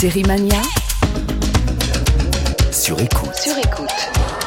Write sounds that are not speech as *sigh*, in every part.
Série Mania Sur écoute. sur écoute.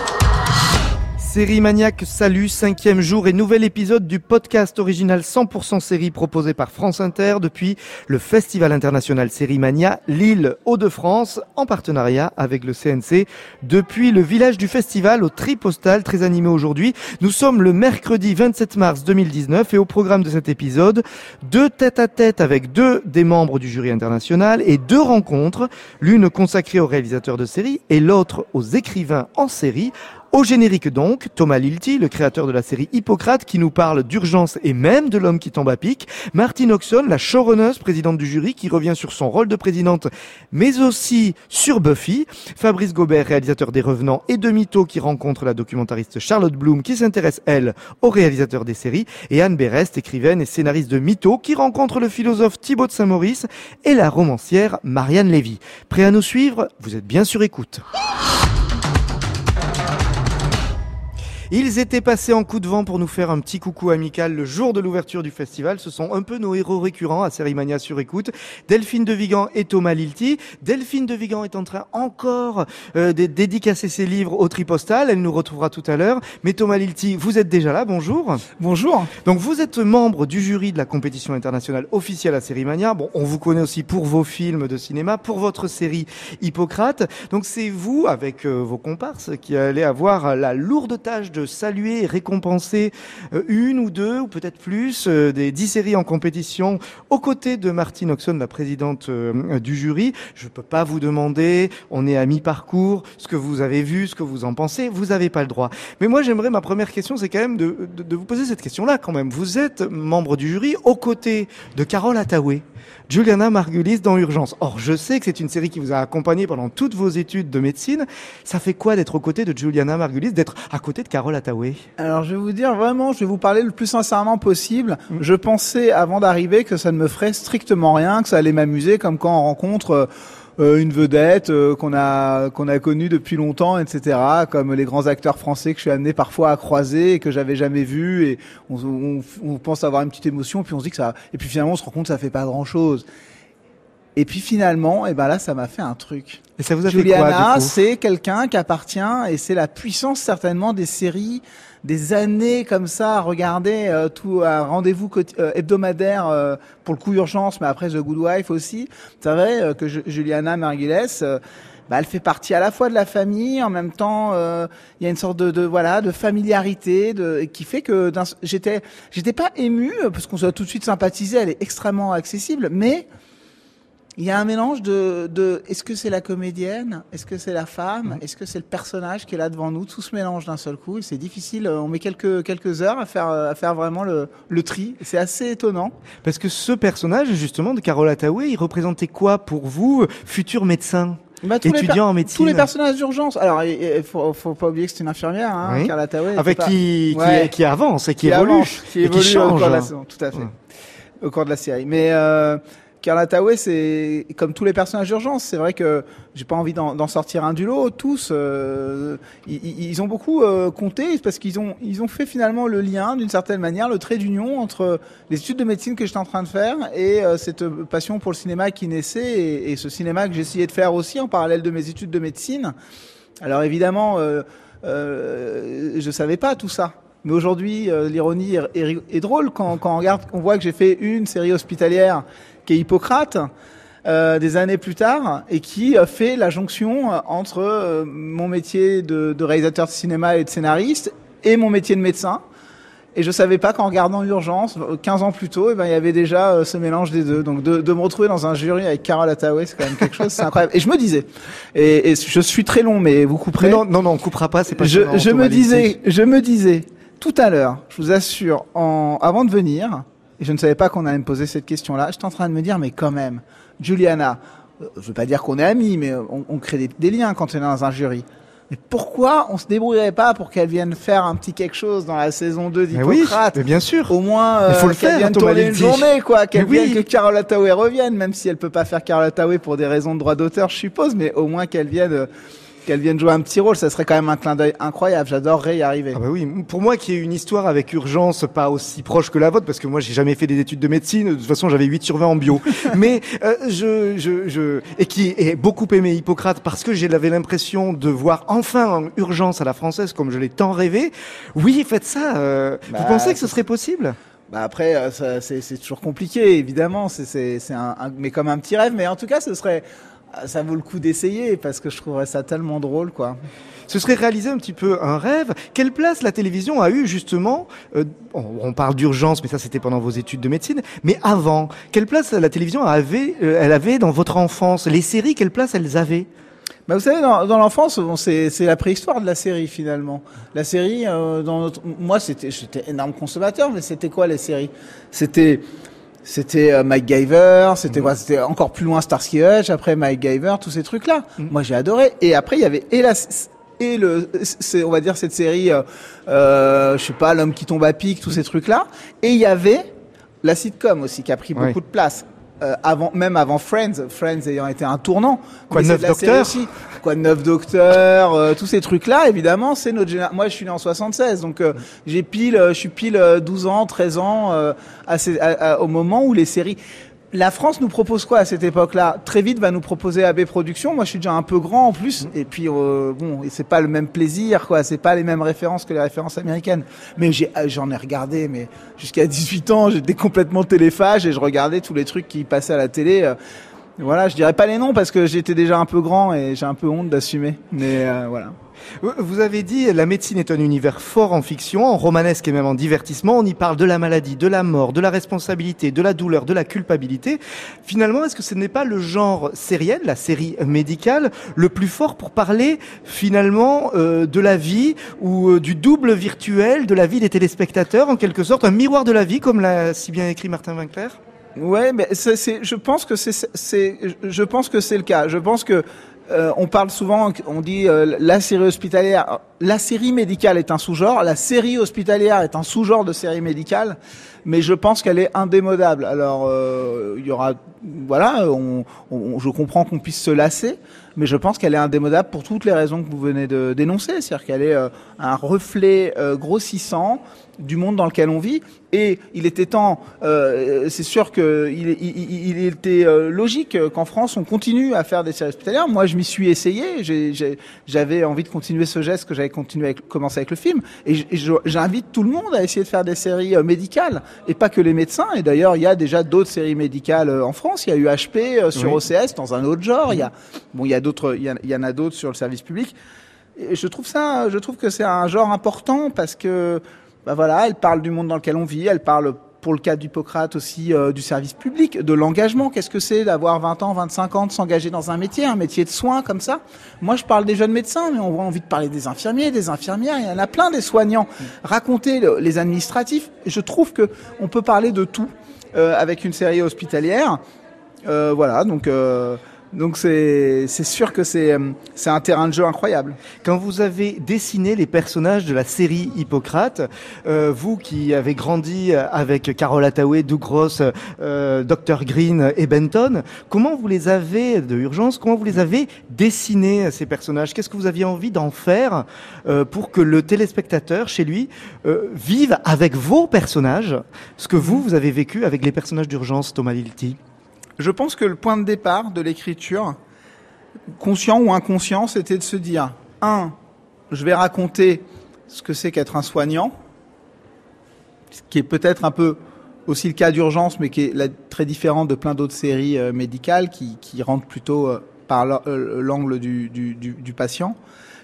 Série Maniac, salut, cinquième jour et nouvel épisode du podcast original 100% série proposé par France Inter depuis le Festival international Série Mania Lille Hauts-de-France en partenariat avec le CNC. Depuis le village du festival au tri postal très animé aujourd'hui, nous sommes le mercredi 27 mars 2019 et au programme de cet épisode, deux têtes à tête avec deux des membres du jury international et deux rencontres, l'une consacrée aux réalisateurs de séries et l'autre aux écrivains en série au générique donc, Thomas Lilti, le créateur de la série Hippocrate, qui nous parle d'urgence et même de l'homme qui tombe à pic. Martine Oxon, la showrunneuse, présidente du jury, qui revient sur son rôle de présidente, mais aussi sur Buffy. Fabrice Gobert, réalisateur des Revenants et de Mytho, qui rencontre la documentariste Charlotte Bloom, qui s'intéresse, elle, au réalisateur des séries. Et Anne Berest, écrivaine et scénariste de Mytho, qui rencontre le philosophe Thibaut de Saint-Maurice et la romancière Marianne Lévy. Prêt à nous suivre? Vous êtes bien sur écoute. Ils étaient passés en coup de vent pour nous faire un petit coucou amical le jour de l'ouverture du festival. Ce sont un peu nos héros récurrents à Sérimania sur écoute. Delphine de Vigan et Thomas Lilti. Delphine de Vigan est en train encore euh, de dédicacer ses livres au tripostal. Elle nous retrouvera tout à l'heure. Mais Thomas Lilti, vous êtes déjà là. Bonjour. Bonjour. Donc vous êtes membre du jury de la compétition internationale officielle à Sérimania. Bon, on vous connaît aussi pour vos films de cinéma, pour votre série Hippocrate. Donc c'est vous, avec euh, vos comparses, qui allez avoir la lourde tâche de saluer et récompenser euh, une ou deux, ou peut-être plus, euh, des dix séries en compétition, aux côtés de Martine Oxon, la présidente euh, du jury. Je ne peux pas vous demander, on est à mi-parcours, ce que vous avez vu, ce que vous en pensez, vous n'avez pas le droit. Mais moi j'aimerais, ma première question, c'est quand même de, vous poser cette question-là quand même. Vous êtes membre du jury aux côtés de Carole Attaway, Juliana Margulis dans Urgence. Or, je sais que c'est une série qui vous a accompagné pendant toutes vos études de médecine. Ça fait quoi d'être aux côtés de Juliana Margulis, d'être à côté de Carole Attaway Alors je vais vous dire vraiment, je vais vous parler le plus sincèrement possible. Je pensais avant d'arriver que ça ne me ferait strictement rien, que ça allait m'amuser, comme quand on rencontre euh, une vedette euh, qu'on a qu'on a connue depuis longtemps, etc. Comme les grands acteurs français que je suis amené parfois à croiser et que j'avais jamais vu et on, on- on pense avoir une petite émotion, puis on se dit que ça, et puis finalement on se rend compte que ça fait pas grand chose. Et puis finalement, et ben là, ça m'a fait un truc. Et ça vous a fait Juliana, c'est quelqu'un qui appartient et c'est la puissance certainement des séries, des années comme ça à regarder euh, tout un rendez-vous euh, hebdomadaire euh, pour le coup urgence, mais après The Good Wife aussi. C'est vrai euh, que Ju- Juliana Margulies, euh, bah, elle fait partie à la fois de la famille, en même temps, euh, il y a une sorte de, de voilà de familiarité, de, qui fait que j'étais j'étais pas ému parce qu'on s'est tout de suite sympathisé. Elle est extrêmement accessible, mais il y a un mélange de, de est-ce que c'est la comédienne, est-ce que c'est la femme, est-ce que c'est le personnage qui est là devant nous, tout se mélange d'un seul coup. et C'est difficile. euh, On met quelques quelques heures à faire euh, à faire vraiment le, le tri. C'est assez étonnant. Parce que ce personnage, justement, de Carole Attaway, il représentait quoi pour vous, futur médecin Bah, Étudiant en médecine. Tous les personnages d'urgence. Alors, il faut, faut pas oublier que c'est une infirmière, hein, Oui. Carla Tawai, Avec pas- qui, qui, Ouais. qui avance et qui, qui évolue. avance, qui et évolue qui au change. cours de la saison, tout à fait. Ouais. Au cours de la série. Mais euh, Carla Tawai, c'est comme tous les personnages d'urgence. C'est vrai que j'ai pas envie d'en sortir un du lot. Tous, euh, ils, ont beaucoup euh, compté parce qu'ils ont ils ont fait finalement le lien d'une certaine manière, le trait d'union entre les études de médecine que j'étais en train de faire et euh, cette passion pour le cinéma qui naissait et, ce cinéma que j'essayais de faire aussi en parallèle de mes études de médecine. Alors évidemment, je savais pas tout ça. Mais aujourd'hui, l'ironie est, drôle quand, quand on regarde, on voit que j'ai fait une série hospitalière qui est Hippocrate euh, des années plus tard et qui euh, fait la jonction euh, entre euh, mon métier de, de réalisateur de cinéma et de scénariste et mon métier de médecin. Et je savais pas qu'en regardant Urgence, euh, 15 ans plus tôt, eh ben, il y avait déjà ce mélange des deux. Donc de, de me retrouver dans un jury avec Carole Attaway, c'est quand même quelque chose, c'est incroyable. Et je me disais, et, et je suis très long, mais vous Mais couperez. non, non, non, on coupera pas, c'est pas je, je me disais, je me disais tout à l'heure, je vous assure, en, avant de venir, et je ne savais pas qu'on allait me poser cette question-là, j'étais en train de me dire, mais quand même, Juliana, euh, je veux pas dire qu'on est amis, mais on, on crée des, des liens quand on est dans un jury. Mais pourquoi on se débrouillerait pas pour qu'elle vienne faire un petit quelque chose dans la saison 2 Mais oui, d'Hippocrate mais bien sûr. Au moins, Il faut euh, le qu'elle vienne Thomas tourner une journée, quoi. Qu'elle Mais oui. vienne, que Carole Attaway revienne, même si elle peut pas faire Carole Attaway pour des raisons de droit d'auteur, je suppose, mais au moins qu'elle vienne, euh, qu'elle vienne jouer un petit rôle, ça serait quand même un clin d'œil incroyable. J'adorerais y arriver. Ah bah oui, pour moi qui ai une histoire avec urgence pas aussi proche que la vôtre, parce que moi j'ai jamais fait des études de médecine, de toute façon j'avais 8 sur 20 en bio, *laughs* mais euh, je, je, je, et qui est beaucoup aimé Hippocrate parce que j'avais l'impression de voir enfin en urgence à la française comme je l'ai tant rêvé. Oui, faites ça. Euh, Bah, vous pensez que ce serait possible? Bah après, euh, c'est toujours compliqué, évidemment. C'est un, un- mais comme un petit rêve. Mais en tout cas, ce serait, ça vaut le coup d'essayer parce que je trouverais ça tellement drôle, quoi. Ce serait réaliser un petit peu un rêve. Quelle place la télévision a eu justement euh, on, parle d'urgence, mais ça c'était pendant vos études de médecine. Mais avant, quelle place la télévision avait, euh, elle avait dans votre enfance? Les séries, quelle place elles avaient? Bah vous savez, dans, l'enfance, c'est la préhistoire de la série finalement. La série, euh, dans notre, moi, c'était, j'étais énorme consommateur, mais c'était quoi les séries? C'était c'était euh, MacGyver, c'était quoi C'était encore plus loin Starsky Hutch, après MacGyver, tous ces trucs-là. Moi, j'ai adoré. Et après, il y avait la et le, c'est, on va dire cette série, euh, euh, je sais pas, l'homme qui tombe à pic, tous ces trucs-là. Et il y avait la sitcom aussi qui a pris beaucoup de place. Euh, avant, même avant Friends, Friends ayant été un tournant. Quoi neuf c'est Quoi neuf docteur, euh, tous ces trucs-là, évidemment, c'est notre génération. Moi, je suis né en 76, donc euh, j'ai pile, euh, je suis pile euh, 12 ans, 13 ans, au moment où les séries. La France nous propose quoi à cette époque-là? Très vite va nous proposer AB Productions. Moi, je suis déjà un peu grand en plus, et puis bon, c'est pas le même plaisir, quoi. C'est pas les mêmes références que les références américaines. Mais euh, j'en ai regardé, mais jusqu'à 18 ans, j'étais complètement téléphage et je regardais tous les trucs qui passaient à la télé. Voilà, je dirais pas les noms parce que j'étais déjà un peu grand et j'ai un peu honte d'assumer. Mais euh, voilà. Vous avez dit la médecine est un univers fort en fiction, en romanesque et même en divertissement. On y parle de la maladie, de la mort, de la responsabilité, de la douleur, de la culpabilité. Finalement, est-ce que ce n'est pas le genre sériel, la série médicale, le plus fort pour parler finalement euh, de la vie ou euh, du double virtuel de la vie des téléspectateurs, en quelque sorte un miroir de la vie, comme l'a si bien écrit Martin Winkler? Ouais, mais je pense que c'est, le cas. Je pense que euh, on parle souvent, on dit euh, la série hospitalière. La série médicale est un sous-genre. La série hospitalière est un sous-genre de série médicale, mais je pense qu'elle est indémodable. Alors, euh, il y aura, voilà, je comprends qu'on puisse se lasser, mais je pense qu'elle est indémodable pour toutes les raisons que vous venez de dénoncer. C'est-à-dire qu'elle est un reflet grossissant du monde dans lequel on vit. Et il était temps, euh, c'est sûr que il, il- il- il était euh, logique qu'en France on continue à faire des séries hospitalières. Moi, je m'y suis essayé. J'avais envie de continuer ce geste que j'avais continué avec, commencé avec le film. Et j'invite tout le monde à essayer de faire des séries euh, médicales et pas que les médecins. Et d'ailleurs, il y a déjà d'autres séries médicales en France. Il y a eu HP sur Oui. OCS dans un autre genre. Il y a bon, il y a d'autres, il y, en- a d'autres sur le service public. Je trouve ça, je trouve que c'est un genre important parce que, bah voilà, elle parle du monde dans lequel on vit, elle parle pour le cas d'Hippocrate aussi euh, du service public, de l'engagement. Qu'est-ce que c'est d'avoir 20 ans, 25 ans, de s'engager dans un métier, un métier de soins comme ça? Moi, je parle des jeunes médecins, mais on a envie de parler des infirmiers, des infirmières. Il y en a plein des soignants. Raconter le- les administratifs. Je trouve que on peut parler de tout euh, avec une série hospitalière. Euh, voilà, donc. Euh, donc c'est sûr que c'est euh, c'est un terrain de jeu incroyable. Quand vous avez dessiné les personnages de la série Hippocrate, euh, vous qui avez grandi avec Carol Attaway, Doug Ross, euh, Dr Green et Benton, comment vous les avez de urgence Comment vous les avez dessinés ces personnages? Qu'est-ce que vous aviez envie d'en faire euh, pour que le téléspectateur chez lui euh, vive avec vos personnages ce que vous vous avez vécu avec les personnages d'urgence, Thomas Lilti? Je pense que le point de départ de l'écriture, conscient ou inconscient, c'était de se dire un, je vais raconter ce que c'est qu'être un soignant, ce qui est peut-être un peu aussi le cas d'urgence, mais qui est très différent de plein d'autres séries euh, médicales qui, rentrent plutôt euh, par euh, l'angle du patient.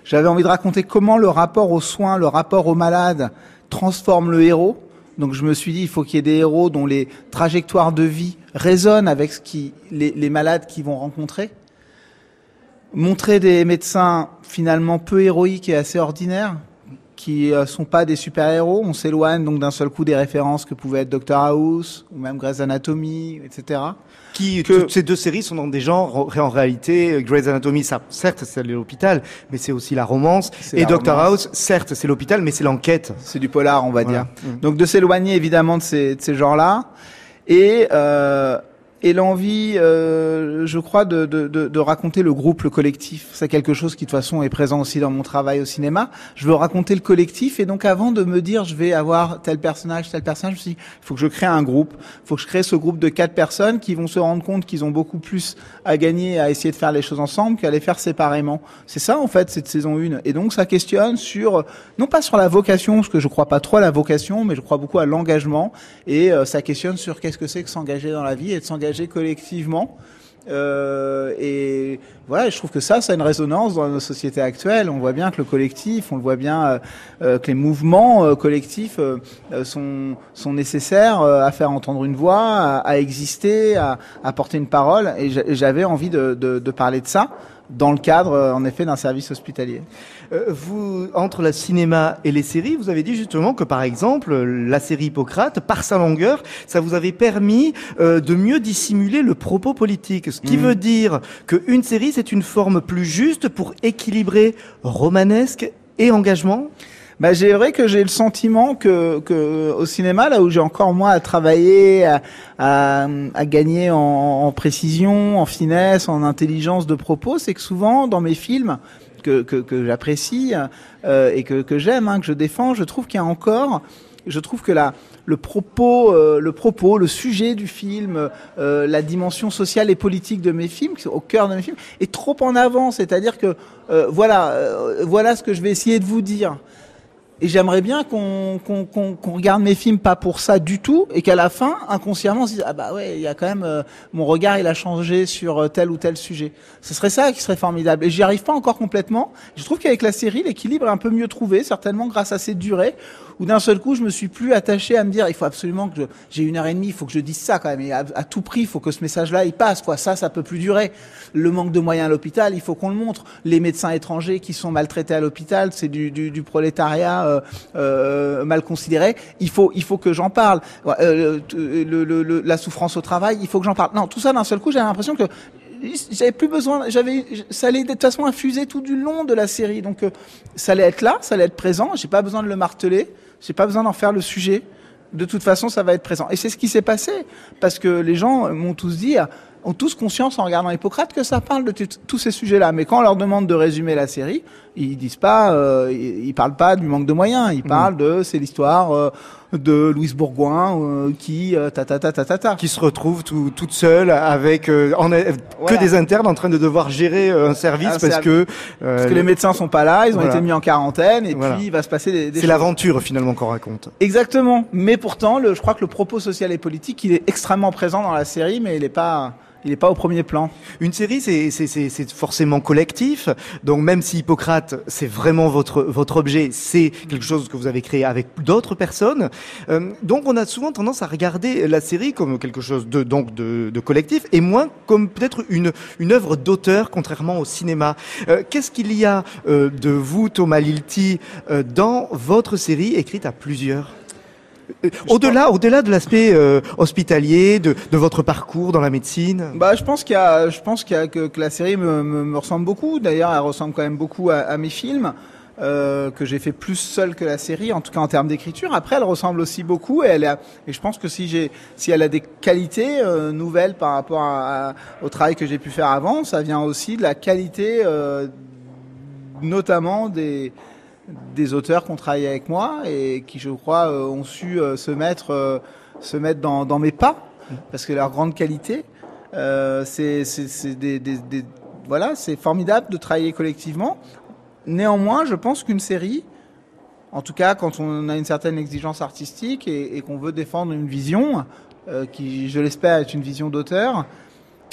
J'avais envie de raconter comment le rapport aux soins, le rapport aux malades transforme le héros. Donc je me suis dit, il faut qu'il y ait des héros dont les trajectoires de vie résonnent avec ce qui, les, les malades qu'ils vont rencontrer. Montrer des médecins finalement peu héroïques et assez ordinaires, qui euh, sont pas des super-héros. On s'éloigne donc d'un seul coup des références que pouvait être Dr House ou même Grey's Anatomy, etc. qui Que- toutes ces deux séries sont dans des genres en réalité Grey's Anatomy ça certes c'est l'hôpital mais c'est aussi la romance et la Doctor romance. House certes c'est l'hôpital mais c'est l'enquête C'est du polar, on va Voilà. dire. Mm. Donc de s'éloigner évidemment de ces, de ces genres-là. Et, euh, et l'envie, euh, je crois, de, de, de, raconter le groupe, le collectif. C'est quelque chose qui de toute façon est présent aussi dans mon travail au cinéma. Je veux raconter le collectif et donc avant de me dire je vais avoir tel personnage, tel personnage, je me suis dit, il faut que je crée un groupe, il faut que je crée ce groupe de quatre personnes qui vont se rendre compte qu'ils ont beaucoup plus à gagner à essayer de faire les choses ensemble qu'à les faire séparément. C'est ça en fait cette saison 1. Et donc ça questionne sur, non pas sur la vocation, parce que je crois pas trop à la vocation, mais je crois beaucoup à l'engagement et euh, ça questionne sur qu'est-ce que c'est que s'engager dans la vie et de s'engager collectivement. Euh, et voilà, je trouve que ça, ça a une résonance dans nos sociétés actuelles. On voit bien que le collectif, on le voit bien euh, euh que les mouvements collectifs sont, sont nécessaires à faire entendre une voix, à, exister, à, à, porter une parole. Et j'avais envie de, parler de ça dans le cadre, en effet, d'un service hospitalier. Euh, vous, entre la cinéma et les séries, vous avez dit justement que par exemple, la série Hippocrate, par sa longueur, ça vous avait permis euh, de mieux dissimuler le propos politique. Ce qui mmh. veut dire qu'une série, c'est une forme plus juste pour équilibrer romanesque et engagement? Bah, j'ai vrai que j'ai le sentiment que, que au cinéma, là où j'ai encore moi à travailler, à, à, à gagner en, en, précision, en finesse, en intelligence de propos, c'est que souvent dans mes films, que, que, que j'apprécie euh, et que, que j'aime, hein, que je défends, je trouve qu'il y a encore, je trouve que la, le propos, euh, le propos, le sujet du film, euh, la dimension sociale et politique de mes films, au cœur de mes films, est trop en avant. C'est-à-dire que euh, voilà, euh, voilà ce que je vais essayer de vous dire. Et j'aimerais bien qu'on qu'on regarde mes films pas pour ça du tout, et qu'à la fin, inconsciemment, on se dise ah bah ouais, il y a quand même euh, mon regard, il a changé sur euh, tel ou tel sujet. Ce serait ça qui serait formidable. Et j'y arrive pas encore complètement. Je trouve qu'avec la série, l'équilibre est un peu mieux trouvé, certainement grâce à cette durée, où d'un seul coup, je me suis plus attaché à me dire il faut absolument que j'ai une heure et demie, il faut que je dise ça quand même, et à, tout prix, il faut que ce message-là il passe. Quoi, ça, ça peut plus durer. Le manque de moyens à l'hôpital, il faut qu'on le montre. Les médecins étrangers qui sont maltraités à l'hôpital, c'est du, du, du prolétariat euh, euh, mal considéré. Il faut, il faut que j'en parle. Euh, le, le, le, la souffrance au travail, il faut que j'en parle. Non, tout ça d'un seul coup, j'ai l'impression que j'avais plus besoin, j'avais, ça allait de toute façon infuser tout du long de la série. Donc, euh, ça allait être là, ça allait être présent. J'ai pas besoin de le marteler, j'ai pas besoin d'en faire le sujet. De toute façon, ça va être présent. Et c'est ce qui s'est passé parce que les gens m'ont tous dit ont tous conscience en regardant Hippocrate que ça parle de tous ces sujets-là. Mais quand on leur demande de résumer la série, ils disent pas, euh, ils, parlent pas du manque de moyens. Ils mmh. parlent de c'est l'histoire euh, de Louise Bourgoin euh, qui euh, ta, ta, ta, ta, ta, qui se retrouve tout, toute seule avec euh, en, que des internes en train de devoir gérer un service parce que parce que les médecins sont pas là, ils ont voilà. été mis en quarantaine et voilà. puis il va se passer des, des c'est l'aventure finalement qu'on raconte. Exactement. Mais pourtant, le, je crois que le propos social et politique, il est extrêmement présent dans la série, mais il n'est pas il n'est pas au premier plan. Une série, c'est forcément collectif. Donc même si Hippocrate, c'est vraiment votre objet, c'est quelque chose que vous avez créé avec d'autres personnes. Euh, donc on a souvent tendance à regarder la série comme quelque chose de collectif et moins comme peut-être une œuvre d'auteur, contrairement au cinéma. Euh, Qu'est-ce qu'il y a euh, de vous, Thomas Lilti, dans votre série écrite à plusieurs? Au-delà, au-delà de l'aspect euh, hospitalier, de, de, votre parcours dans la médecine? Bah, je pense qu'il y a, je pense qu'il y a que, que, la série me, me, me ressemble beaucoup. D'ailleurs, elle ressemble quand même beaucoup à, à mes films. Euh, que j'ai fait plus seul que la série, en tout cas en termes d'écriture. Après, elle ressemble aussi beaucoup et elle a, et je pense que si j'ai, si elle a des qualités euh, nouvelles par rapport à, à, au travail que j'ai pu faire avant, ça vient aussi de la qualité, euh, notamment des, des auteurs qui ont travaillé avec moi et qui, je crois, euh, ont su euh, se mettre, euh, se mettre dans, mes pas, parce que leur grande qualité, c'est voilà, formidable de travailler collectivement. Néanmoins, je pense qu'une série, en tout cas quand on a une certaine exigence artistique et, qu'on veut défendre une vision, qui, je l'espère, est une vision d'auteur,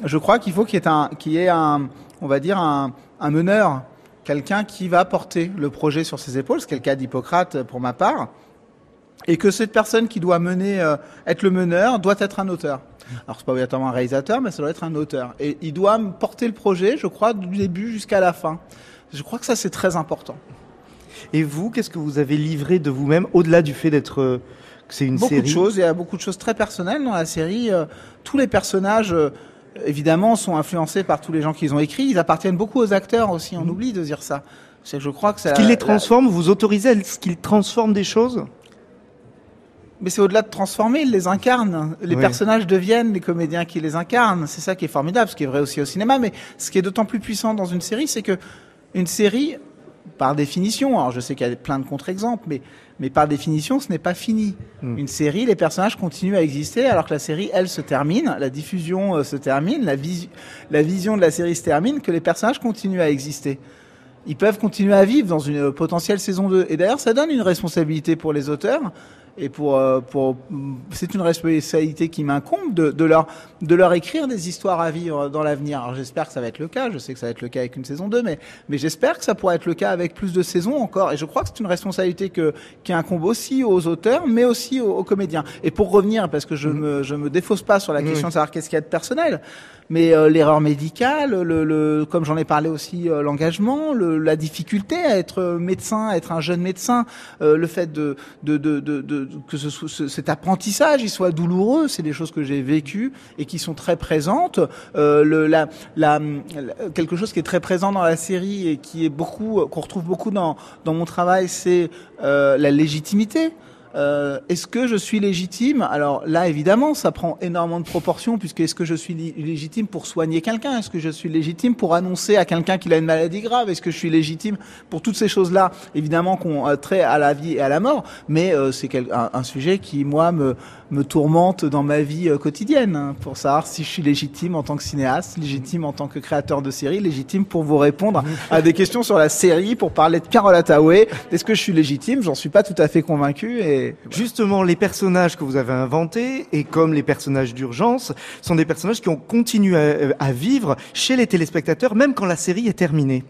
je crois qu'il faut qu'il y ait on va dire un meneur quelqu'un qui va porter le projet sur ses épaules, c'est le cas d'Hippocrate pour ma part, et que cette personne qui doit mener, euh, être le meneur, doit être un auteur. Alors c'est pas obligatoirement un réalisateur, mais ça doit être un auteur. Et il doit porter le projet, je crois, du début jusqu'à la fin. Je crois que ça c'est très important. Et vous, qu'est-ce que vous avez livré de vous-même au-delà du fait d'être euh, c'est une beaucoup série? Beaucoup de choses. Il y a beaucoup de choses très personnelles dans la série. Euh, tous les personnages évidemment, sont influencés par tous les gens qu'ils ont écrits. Ils appartiennent beaucoup aux acteurs aussi. On mmh. oublie de dire ça. C'est je crois que ce qu'ils les transforment, la... vous autorisez à ce qu'ils transforment des choses? Mais c'est au-delà de transformer, ils les incarnent. Les Oui. personnages deviennent les comédiens qui les incarnent. C'est ça qui est formidable, ce qui est vrai aussi au cinéma. Mais ce qui est d'autant plus puissant dans une série, c'est que une série, par définition, alors je sais qu'il y a plein de contre-exemples, mais, mais par définition, ce n'est pas fini. Mm. Une série, les personnages continuent à exister alors que la série, elle, se termine, la diffusion euh, se termine, la, vis- la vision de la série se termine, que les personnages continuent à exister. Ils peuvent continuer à vivre dans une euh, potentielle saison 2. Et d'ailleurs, ça donne une responsabilité pour les auteurs. Et pour, euh, pour, c'est une responsabilité qui m'incombe de, de leur, de leur écrire des histoires à vivre dans l'avenir. Alors j'espère que ça va être le cas. Je sais que ça va être le cas avec une saison 2, mais, mais j'espère que ça pourra être le cas avec plus de saisons encore. Et je crois que c'est une responsabilité que, qui incombe aussi aux auteurs, mais aussi aux, aux comédiens. Et pour revenir, parce que je me, je me défausse pas sur la question de savoir qu'est-ce qu'il y a de personnel, mais euh, l'erreur médicale, le, le, comme j'en ai parlé aussi, euh, l'engagement, le, la difficulté à être médecin, à être un jeune médecin, euh, le fait de, de, de, de, que ce, ce- cet apprentissage il soit douloureux, c'est des choses que j'ai vécues et qui sont très présentes. Euh, le, la, la- quelque chose qui est très présent dans la série et qui est beaucoup, qu'on retrouve beaucoup dans, dans mon travail, c'est euh, la légitimité. Euh, est-ce que je suis légitime? Alors là, évidemment, ça prend énormément de proportions, puisque est-ce que je suis légitime pour soigner quelqu'un? Est-ce que je suis légitime pour annoncer à quelqu'un qu'il a une maladie grave? Est-ce que je suis légitime pour toutes ces choses-là? Évidemment, qu'on a trait à la vie et à la mort, mais euh, c'est un sujet qui, moi, me, me tourmente dans ma vie euh, quotidienne, hein, pour savoir si je suis légitime en tant que cinéaste, légitime en tant que créateur de série, légitime pour vous répondre à des questions sur la série, pour parler de Carole Attaway. Est-ce que je suis légitime? J'en suis pas tout à fait convaincu. Et Justement, les personnages que vous avez inventés, et comme les personnages d'urgence, sont des personnages qui ont continué à, à vivre chez les téléspectateurs, même quand la série est terminée.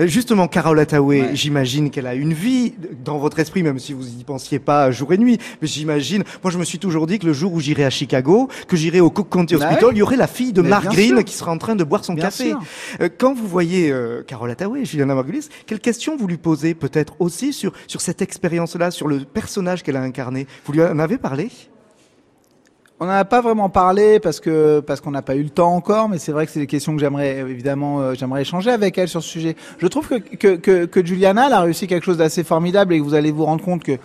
Euh, Justement, Carole Attaway, Ouais. j'imagine qu'elle a une vie dans votre esprit, même si vous y pensiez pas jour et nuit. Mais j'imagine, moi je me suis toujours dit que le jour où j'irai à Chicago, que j'irai au Cook County Bah Hospital, ouais. il y aurait la fille de Mais Mark bien Green sûr. qui sera en train de boire son Bien café. sûr. Euh, Quand vous voyez euh, Carole Attaway, Juliana Margulis, quelles questions vous lui posez peut-être aussi sur, sur cette expérience-là, sur le personnage qu'elle a incarné? Vous lui en avez parlé? On n'en a pas vraiment parlé parce que parce qu'on n'a pas eu le temps encore, mais c'est vrai que c'est des questions que j'aimerais évidemment euh, j'aimerais échanger avec elle sur ce sujet. Je trouve que que que, que Juliana elle a réussi quelque chose d'assez formidable et que vous allez vous rendre compte que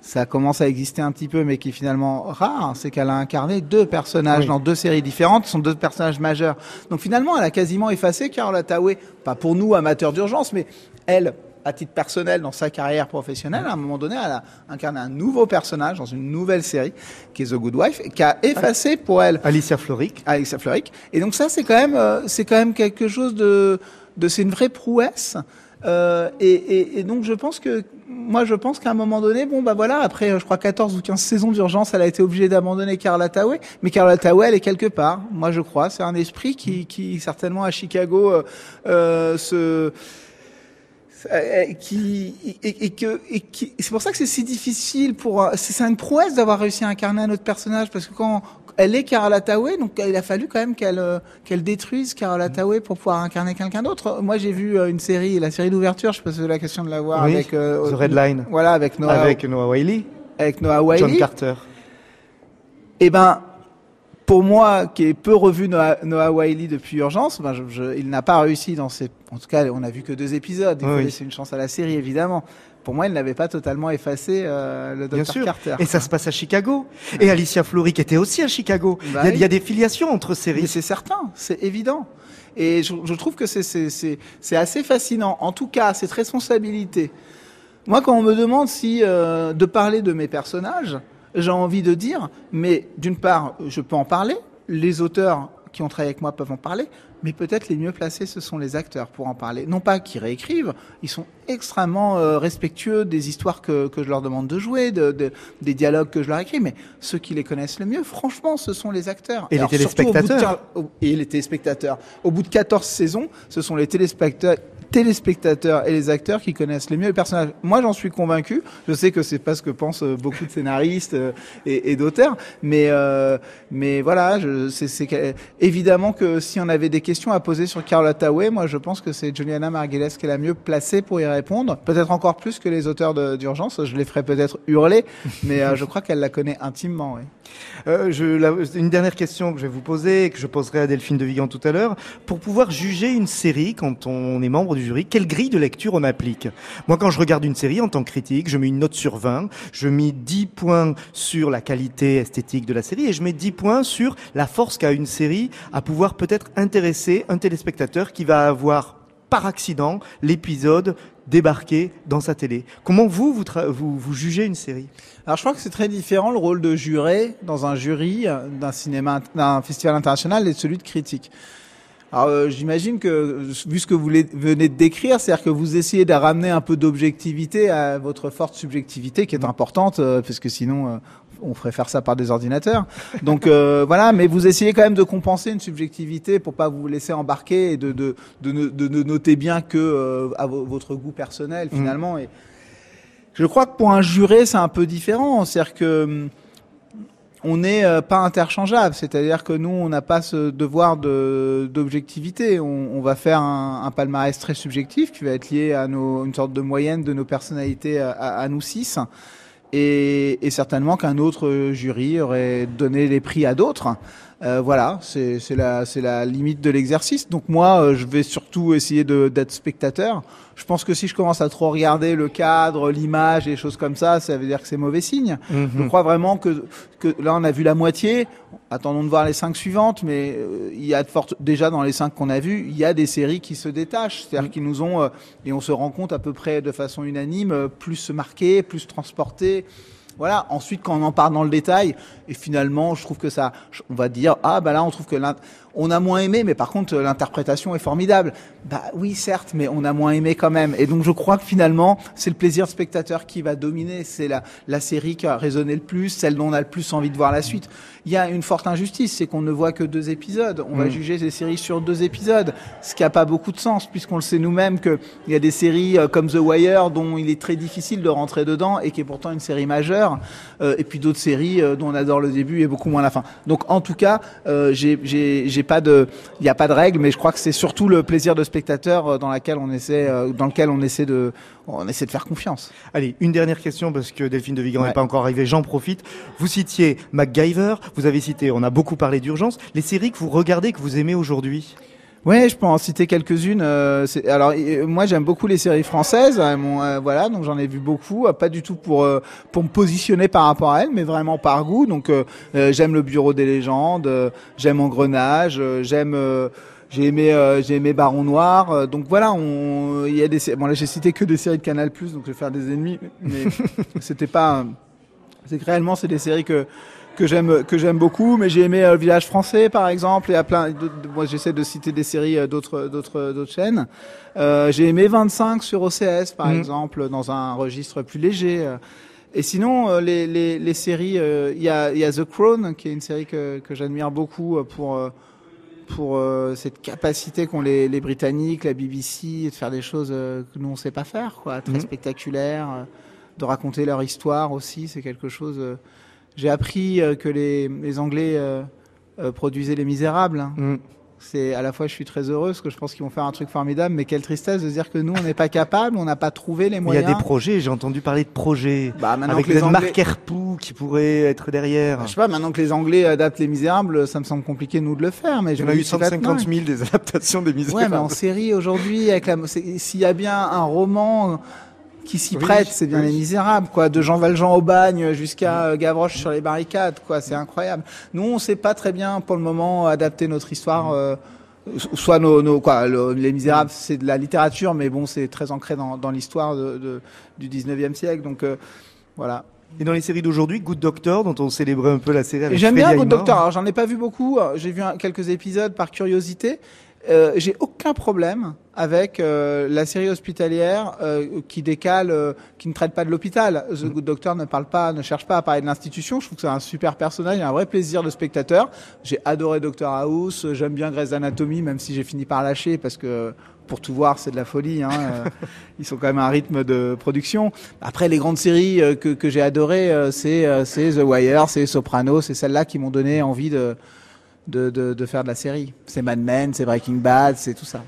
ça commence à exister un petit peu, mais qui est finalement rare, c'est qu'elle a incarné deux personnages Oui. dans deux séries différentes, sont deux personnages majeurs. Donc finalement, elle a quasiment effacé Carole Attaway, pas pour nous amateurs d'urgence, mais elle, à titre personnel, dans sa carrière professionnelle, à un moment donné, elle a incarné un nouveau personnage dans une nouvelle série, qui est The Good Wife, qui a effacé pour elle Alicia Floric Alexa Floric. Et donc ça, c'est quand même, euh, c'est quand même quelque chose de, de c'est une vraie prouesse. Euh, et, et, et donc je pense que, moi je pense qu'à un moment donné, bon bah voilà, après euh, je crois 14 ou 15 saisons d'urgence, elle a été obligée d'abandonner Carla Taway. Mais Carla Taway, elle est quelque part. Moi je crois, c'est un esprit qui, qui certainement à Chicago euh, euh, se euh, qui et, et que et qui c'est pour ça que c'est si difficile pour c'est une prouesse d'avoir réussi à incarner un autre personnage parce que quand elle est Carol Attaway donc il a fallu quand même qu'elle euh, qu'elle détruise Carol Attaway pour pouvoir incarner quelqu'un d'autre moi j'ai vu euh, une série la série d'ouverture je pas la question de la voir Oui, avec euh, The Red Line. voilà avec Noah avec Noah Wiley, avec Noah John Wiley Carter. eh ben, pour moi, qui ai peu revu Noah, Noah Wiley depuis Urgence, ben je, je- il n'a pas réussi dans ses. En tout cas, on a vu que deux épisodes. Il Oui, faut laisser une chance à la série, évidemment. Pour moi, il n'avait pas totalement effacé euh, le Bien Dr sûr. Carter. Et ça se passe à Chicago. Et Alicia Floric était aussi à Chicago. Bah il, y a, oui. il y a des filiations entre séries. c'est certain, c'est évident. Et je, je trouve que c'est assez fascinant. En tout cas, cette responsabilité. Moi, quand on me demande si euh, de parler de mes personnages, j'ai envie de dire, mais d'une part, je peux en parler. Les auteurs qui ont travaillé avec moi peuvent en parler, mais peut-être les mieux placés, ce sont les acteurs pour en parler. Non pas qu'ils réécrivent, ils sont extrêmement euh, respectueux des histoires que, que je leur demande de jouer, de, de- des dialogues que je leur écris, mais ceux qui les connaissent le mieux, franchement, ce sont les acteurs. Et les Alors, de téléspectateurs. au- et les téléspectateurs. Au bout de 14 saisons, ce sont les téléspectateurs téléspectateurs et les acteurs qui connaissent les mieux les personnages. Moi, j'en suis convaincu. Je sais que c'est pas ce que pensent euh, beaucoup de scénaristes euh, et, d'auteurs, mais euh, mais voilà, c'est, évidemment que si on avait des questions à poser sur Carla Taway, moi, je pense que c'est Juliana Margulies qui est la mieux placée pour y répondre. Peut-être encore plus que les auteurs d'urgence. Je les ferais peut-être hurler, mais je crois qu'elle la connaît intimement. Une dernière question que je vais vous poser et que je poserai à Delphine de Vigan tout à l'heure. Pour pouvoir juger une série, quand on est membre du jury, quelle grille de lecture on applique? Moi, quand je regarde une série en tant que critique, je mets une note sur 20, je mets 10 points sur la qualité esthétique de la série et je mets 10 points sur la force qu'a une série à pouvoir peut-être intéresser un téléspectateur qui va avoir par accident l'épisode débarqué dans sa télé. Comment vous, vous, vous, vous jugez une série? Alors je crois que c'est très différent le rôle de juré dans un jury d'un cinéma, d'un festival international et celui de critique. Alors euh, j'imagine que vu ce que vous venez de décrire, c'est-à-dire que vous essayez de ramener un peu d'objectivité à votre forte subjectivité qui est importante, euh, parce que sinon euh, on ferait faire ça par des ordinateurs. Donc euh, *laughs* voilà, mais vous essayez quand même de compenser une subjectivité pour pas vous laisser embarquer et de, de, de, de noter bien que euh, à votre goût personnel mmh. finalement. Et je crois que pour un juré, c'est un peu différent. C'est-à-dire que hum, on n'est euh, pas interchangeable, c'est-à-dire que nous, on n'a pas ce devoir d'objectivité. On, va faire un, palmarès très subjectif qui va être lié à une sorte de moyenne de nos personnalités à, à nous six et certainement qu'un autre jury aurait donné les prix à d'autres. Euh, voilà, c'est la, la limite de l'exercice. Donc moi, euh, je vais surtout essayer d'être spectateur. Je pense que si je commence à trop regarder le cadre, l'image et les choses comme ça, ça veut dire que c'est mauvais signe. Mhm. Je crois vraiment que, que là, on a vu la moitié. Attendons de voir les cinq suivantes, mais euh, il y a de fortes, déjà dans les cinq qu'on a vus, il y a des séries qui se détachent, c'est-à-dire mhm. qui nous ont et on se rend compte à peu près de façon unanime, plus marquées, plus transportées. Voilà. Ensuite, quand on en parle dans le détail, et finalement, je trouve que ça, on va dire, ah bah là, on trouve que on a moins aimé, mais par contre, l'interprétation est formidable. Bah oui, certes, mais on a moins aimé quand même. Et donc, je crois que finalement, c'est le plaisir spectateur qui va dominer. C'est la, la série qui a résonné le plus, celle dont on a le plus envie de voir la suite. Il y a une forte injustice, c'est qu'on ne voit que deux épisodes. On va mm. juger ces séries sur deux épisodes, ce qui n'a pas beaucoup de sens, puisqu'on le sait nous-mêmes qu'il y a des séries euh, comme The Wire dont il est très difficile de rentrer dedans et qui est pourtant une série majeure, euh, et puis d'autres séries euh, dont on adore le début et beaucoup moins la fin. Donc, en tout cas, j'ai pas de, il n'y a pas de règle, mais je crois que c'est surtout le plaisir de spectateur dans laquelle on essaie, dans lequel on essaie de, on essaie de faire confiance. Allez, une dernière question parce que Delphine de Vigan n'est pas encore arrivée. J'en profite. Vous citiez MacGyver. Vous avez cité, on a beaucoup parlé d'urgence. Les séries que vous regardez, que vous aimez aujourd'hui? Ouais, je peux en citer quelques-unes. Euh, alors moi j'aime beaucoup les séries françaises, euh, euh, voilà, donc j'en ai vu beaucoup, pas du tout pour pour me positionner par rapport à elles, mais vraiment par goût. Donc j'aime le Bureau des légendes, j'aime Engrenage, j'aime j'ai aimé j'ai aimé Baron Noir. donc voilà, il y a des bon là j'ai cité que des séries de Canal donc je vais faire des ennemis, mais *laughs* c'était pas c'est que réellement c'est des séries que que j'aime que j'aime beaucoup mais j'ai aimé euh, le village français par exemple et à plein moi j'essaie de citer des séries euh, d'autres d'autres d'autres chaînes euh, j'ai aimé 25 sur OCS par mmh. exemple dans un registre plus léger et sinon les, les, les séries il y a il y a The Crown qui est une série que que j'admire beaucoup pour pour cette capacité qu'ont les, les Britanniques la BBC de faire des choses que nous on sait pas faire quoi très mmh. spectaculaires de raconter leur histoire aussi c'est quelque chose j'ai appris euh, que les, les Anglais euh, euh, produisaient Les Misérables. Hein. Mm. C'est à la fois je suis très heureux parce que je pense qu'ils vont faire un truc formidable, mais quelle tristesse de dire que nous on n'est pas capable, on n'a pas trouvé les moyens. Il y a des projets, j'ai entendu parler de projets bah, avec les Anglais... Marc qui pourrait être derrière. Je sais pas, maintenant que les Anglais adaptent Les Misérables, ça me semble compliqué nous de le faire, mais en a eu 150 000 des adaptations des Misérables. Ouais, mais en série aujourd'hui, avec la... s'il y a bien un roman qui s'y prête, c'est bien les misérables, quoi. De Jean Valjean au bagne jusqu'à euh, Gavroche sur les barricades, quoi. C'est incroyable. Nous, on sait pas très bien pour le moment adapter notre histoire. Euh, soit nos, nos quoi, les Misérables, c'est de la littérature, mais bon, c'est très ancré dans, dans l'histoire de, de, du 19e siècle. Donc euh, voilà. Et dans les séries d'aujourd'hui, Good Doctor, dont on célébrait un peu la série avec J'aime bien Good Doctor. Alors j'en ai pas vu beaucoup. J'ai vu quelques épisodes par curiosité. Euh, j'ai aucun problème avec euh, la série hospitalière euh, qui décale, qui ne traite pas de l'hôpital. The Good Doctor ne parle pas, ne cherche pas à parler de l'institution. Je trouve que c'est un super personnage, un vrai plaisir de spectateur. J'ai adoré Doctor House, j'aime bien Grey's Anatomy, même si j'ai fini par lâcher parce que pour tout voir, c'est de la folie. Hein. *laughs* Ils sont quand même à un rythme de production. Après, les grandes séries que, que j'ai adorées, c'est The Wire, c'est Soprano, c'est celles-là qui m'ont donné envie de de, de, de faire de la série. C'est Mad Men, c'est Breaking Bad, c'est tout ça.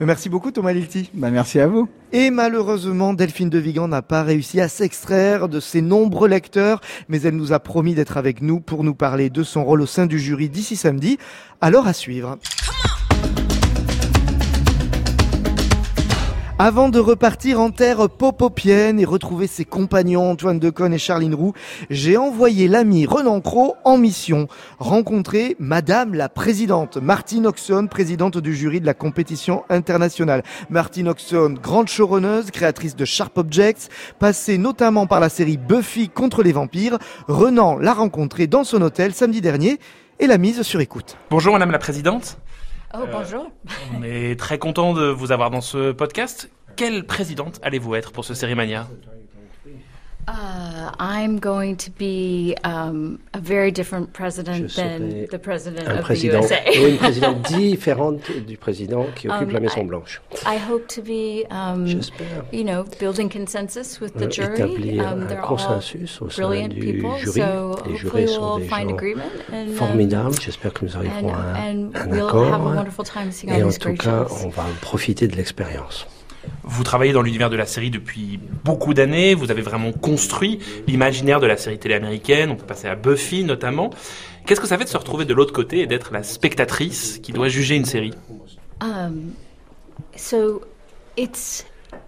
Merci beaucoup Thomas Lilti. Bah, merci à vous. Et malheureusement, Delphine de Vigan n'a pas réussi à s'extraire de ses nombreux lecteurs, mais elle nous a promis d'être avec nous pour nous parler de son rôle au sein du jury d'ici samedi. Alors à suivre. Avant de repartir en terre popopienne et retrouver ses compagnons Antoine Deconne et Charline Roux, j'ai envoyé l'ami Renan Cros en mission rencontrer Madame la Présidente, Martine Oxon, présidente du jury de la compétition internationale. Martine Oxon, grande showrunneuse, créatrice de Sharp Objects, passée notamment par la série Buffy contre les vampires. Renan l'a rencontrée dans son hôtel samedi dernier et l'a mise sur écoute. Bonjour Madame la Présidente. Oh, bonjour. On est très content de vous avoir dans ce podcast. Quelle présidente allez-vous être pour ce Cérémania? Uh, I'm going to be um, a very different president Je than the president un of président, the USA. *laughs* ou une présidente *laughs* différente du président qui occupe Um, la Maison I- Blanche. I hope to be, um, J'espère you know, building consensus with the euh, jury. établir Um, un consensus au sein du people, jury. so Les hopefully jurés sont we'll des find gens and, um, formidables. J'espère que nous and, arriverons à un, and un we'll accord. have a wonderful time seeing Et all en these tout great cas, shows. on va profiter de l'expérience. Vous travaillez dans l'univers de la série depuis beaucoup d'années, vous avez vraiment construit l'imaginaire de la série télé américaine, on peut passer à Buffy notamment. Qu'est-ce que ça fait de se retrouver de l'autre côté et d'être la spectatrice qui doit juger une série? Um,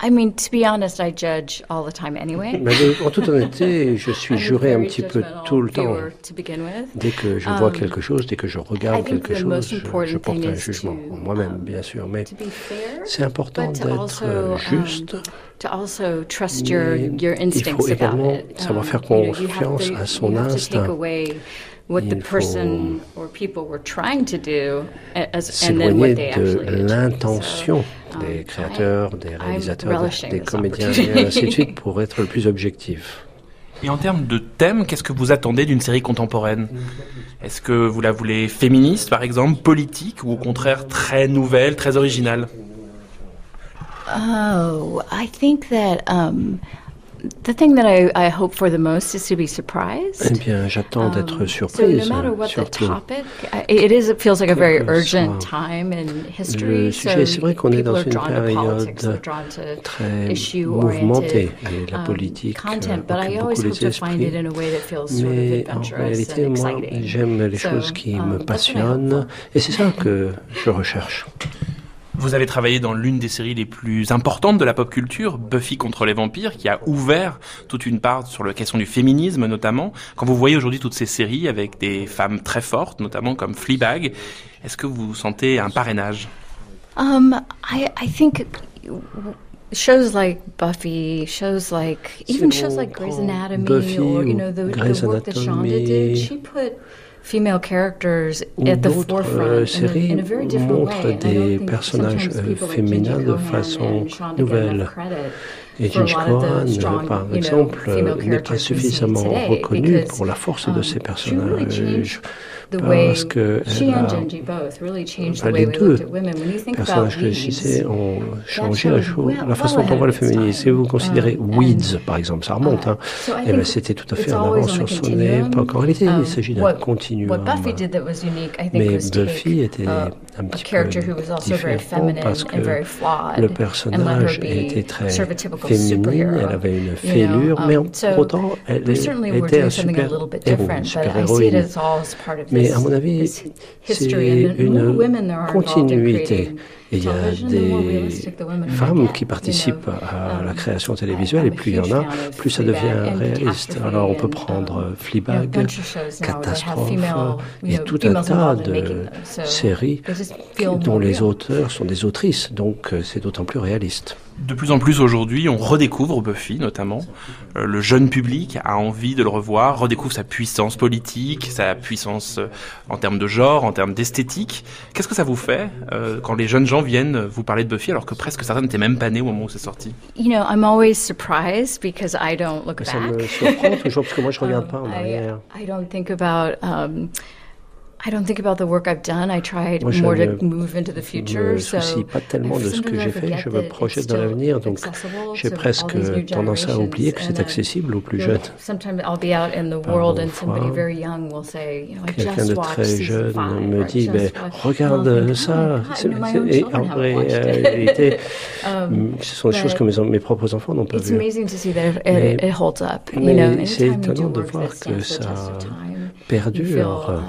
I mean, to be honest, I judge all the time anyway. *laughs* Mais de- en toute honnêteté, je *laughs* suis juré un petit peu tout le temps. Dès que je vois Um, quelque chose, dès que je regarde quelque chose, je, porte un jugement. Moi-même, um, bien sûr. Mais c'est important d'être euh, um, juste. Mais il faut également savoir faire confiance à son instinct. What the person or people were trying to do, as, and then what they de actually achieved. l'intention So, des um, créateurs, I- des I'm réalisateurs, relishing des comédiens et ainsi de suite *laughs* pour être le plus objectif. Et en termes de thème, qu'est-ce que vous attendez d'une série contemporaine? Est-ce que vous la voulez féministe par exemple, politique ou au contraire très nouvelle, très originale? Oh, I think that um, the thing that I, I hope for the most is to be surprised. Eh bien, j'attends d'être Um, surprise, So no matter what the surtout. topic, I- it is. It feels like a very Quel que urgent soit time in le history. sujet, c'est vrai qu'on est people dans are une drawn to politics, période très mouvementée et la um, politique euh, content. But I occupe always beaucoup hope les to find it esprits. in a way that feels sort of Mais en adventurous réalité, and moi, exciting. j'aime les choses qui um, me hope passionnent et c'est ça que je recherche. Vous avez travaillé dans l'une des séries les plus importantes de la pop culture, Buffy contre les vampires, qui a ouvert toute une part sur la question du féminisme notamment. Quand vous voyez aujourd'hui toutes ces séries avec des femmes très fortes, notamment comme Fleabag, est-ce que vous sentez un parrainage? Um, I I think shows like Buffy, shows like even shows like Grey's Anatomy, Buffy or you ou know the, Grey's the work that Shonda did. She put female characters at the d'autres forefront in, a, séries in a very different montrent way. And I des personnages euh, féminins de façon nouvelle. Et the Cohan, par exemple, n'est pas suffisamment today reconnu because, pour la force de um, ses personnages. Changed the way Parce que she elle and a- Genji both really changed the way les we deux looked at women. When you think about personnages que je ont changé la, chose, la façon dont on voit le féminisme. Si vous considérez Um, Weeds, par exemple, ça remonte, hein, so I eh ben, c'était tout à fait en avance sur son époque. En réalité, Um, il s'agit d'un what- continuum. What Buffy did that was unique, I think, Mais Buffy était uh, un a petit character peu who was also very différent feminine parce and que very flawed, le personnage était très féminine, superhero, elle avait une fêlure, mais um, pour autant, elle, était un a super héroïne. Mais à mon avis, c'est une continuité. Et il y a des femmes qui participent à la Um, création télévisuelle, et plus il y en a, plus ça devient réaliste. Alors on peut prendre um, know, a Fleabag, Catastrophe, et tout un tas de séries dont les auteurs sont des autrices, donc euh, c'est d'autant plus réaliste. De plus en plus aujourd'hui, on redécouvre Buffy notamment. Euh, le jeune public a envie de le revoir, redécouvre sa puissance politique, sa puissance euh, en termes de genre, en termes d'esthétique. Qu'est-ce que ça vous fait euh, quand les jeunes gens viennent vous parler de Buffy alors que presque certains n'étaient même pas nés au moment où c'est sorti? You know, I'm always surprised because I don't look Mais ça me back. surprend toujours parce que moi je regarde Um, pas en *laughs* I, arrière. I don't think about. Um, I don't think about the work I've done. I try Moi, je more ne to move into the Je future. me So soucie pas tellement de ce que j'ai fait, je me projette dans l'avenir, donc j'ai presque tendance à oublier que c'est accessible aux plus jeunes. Sometimes I'll be out in the world and Parfois, somebody very young will say, you know, I Quelqu'un just de très jeune me dit ben, Regarde ça. et en réalité, Um, ce sont des choses que mes, mes propres enfants n'ont pas vues. Mais- c'est étonnant de voir que ça Perdure.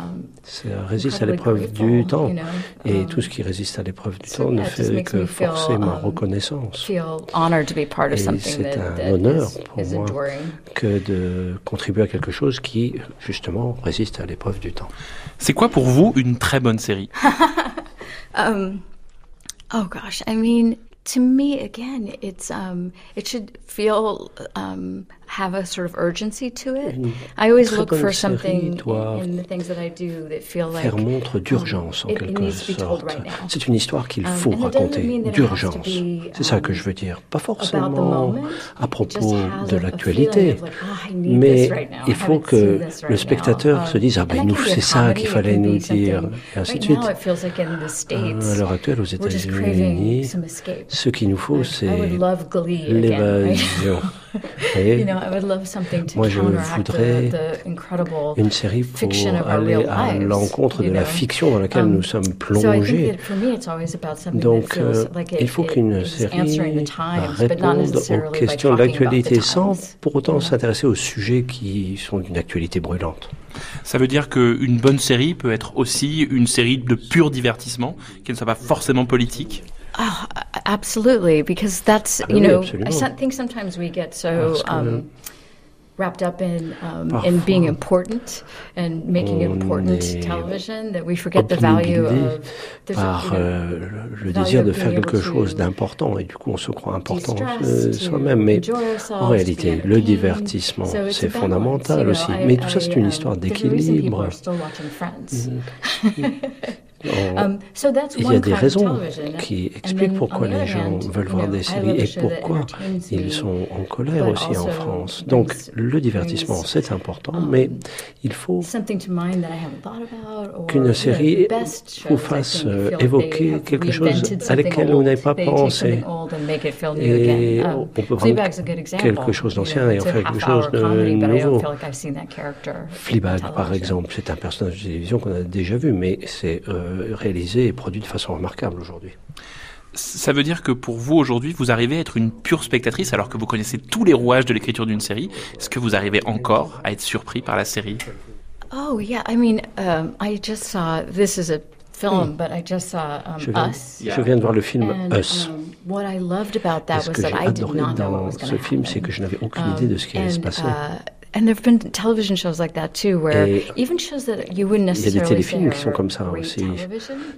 Um, ça résiste à l'épreuve du temps. Et tout ce qui résiste à l'épreuve du temps ne fait que forcer ma reconnaissance. Et c'est un honneur pour moi que de contribuer à quelque chose qui, justement, résiste à l'épreuve du temps. C'est quoi pour vous une très bonne série? *laughs* Um, Oh gosh, I mean, to me, again, it's um, it should feel um, have a sort of urgency to it. I always look for something in the things that I do that feel like faire montre d'urgence en quelque sorte. C'est une histoire qu'il faut raconter d'urgence. C'est ça que je veux dire. Pas forcément à propos de l'actualité, mais il faut que le spectateur se dise ah ben nous c'est ça qu'il fallait nous dire et ainsi de suite. À l'heure actuelle aux États-Unis, ce qu'il nous faut c'est l'évasion. *laughs* Moi, je voudrais une série pour aller à l'encontre de la fiction dans laquelle nous sommes plongés. Donc, euh, il faut qu'une série réponde aux questions de l'actualité sans pour autant s'intéresser aux sujets qui sont d'une actualité brûlante. Ça veut dire qu'une bonne série peut être aussi une série de pur divertissement, qui ne soit pas forcément politique Oh, absolutely, because that's you know I think sometimes we get so um, wrapped up in um, in being important and making important television that we forget the value of par euh, le désir de faire quelque chose d'important et du coup on se croit important euh, soi-même. Mais en réalité le divertissement c'est fondamental aussi. Mais tout ça c'est une histoire d'équilibre *laughs* Um, il y a des raisons qui expliquent pourquoi les gens veulent voir des séries et pourquoi ils sont en colère aussi en France. Donc le divertissement, c'est important, mais il faut qu'une série vous fasse euh, évoquer quelque chose à laquelle vous n'avez pas pensé. Et on peut prendre quelque chose d'ancien et en faire quelque chose de nouveau. Fleabag, par exemple, c'est un personnage de télévision qu'on a déjà vu, mais c'est euh, réalisé et produit de façon remarquable aujourd'hui. Ça veut dire que pour vous aujourd'hui, vous arrivez à être une pure spectatrice alors que vous connaissez tous les rouages de l'écriture d'une série. Est-ce que vous arrivez encore à être surpris par la série? Oh yeah, I mean, um, I just saw this is a film, but I just saw um, je, viens, Us. je viens de voir le film Us. Um, what I loved about that ce que j'ai adoré dans ce film, c'est que je n'avais aucune idée de ce qui allait se passer. Uh, And there have been television shows like that too, where Et even shows that you wouldn't il y a des necessarily téléfilms qui sont comme ça aussi.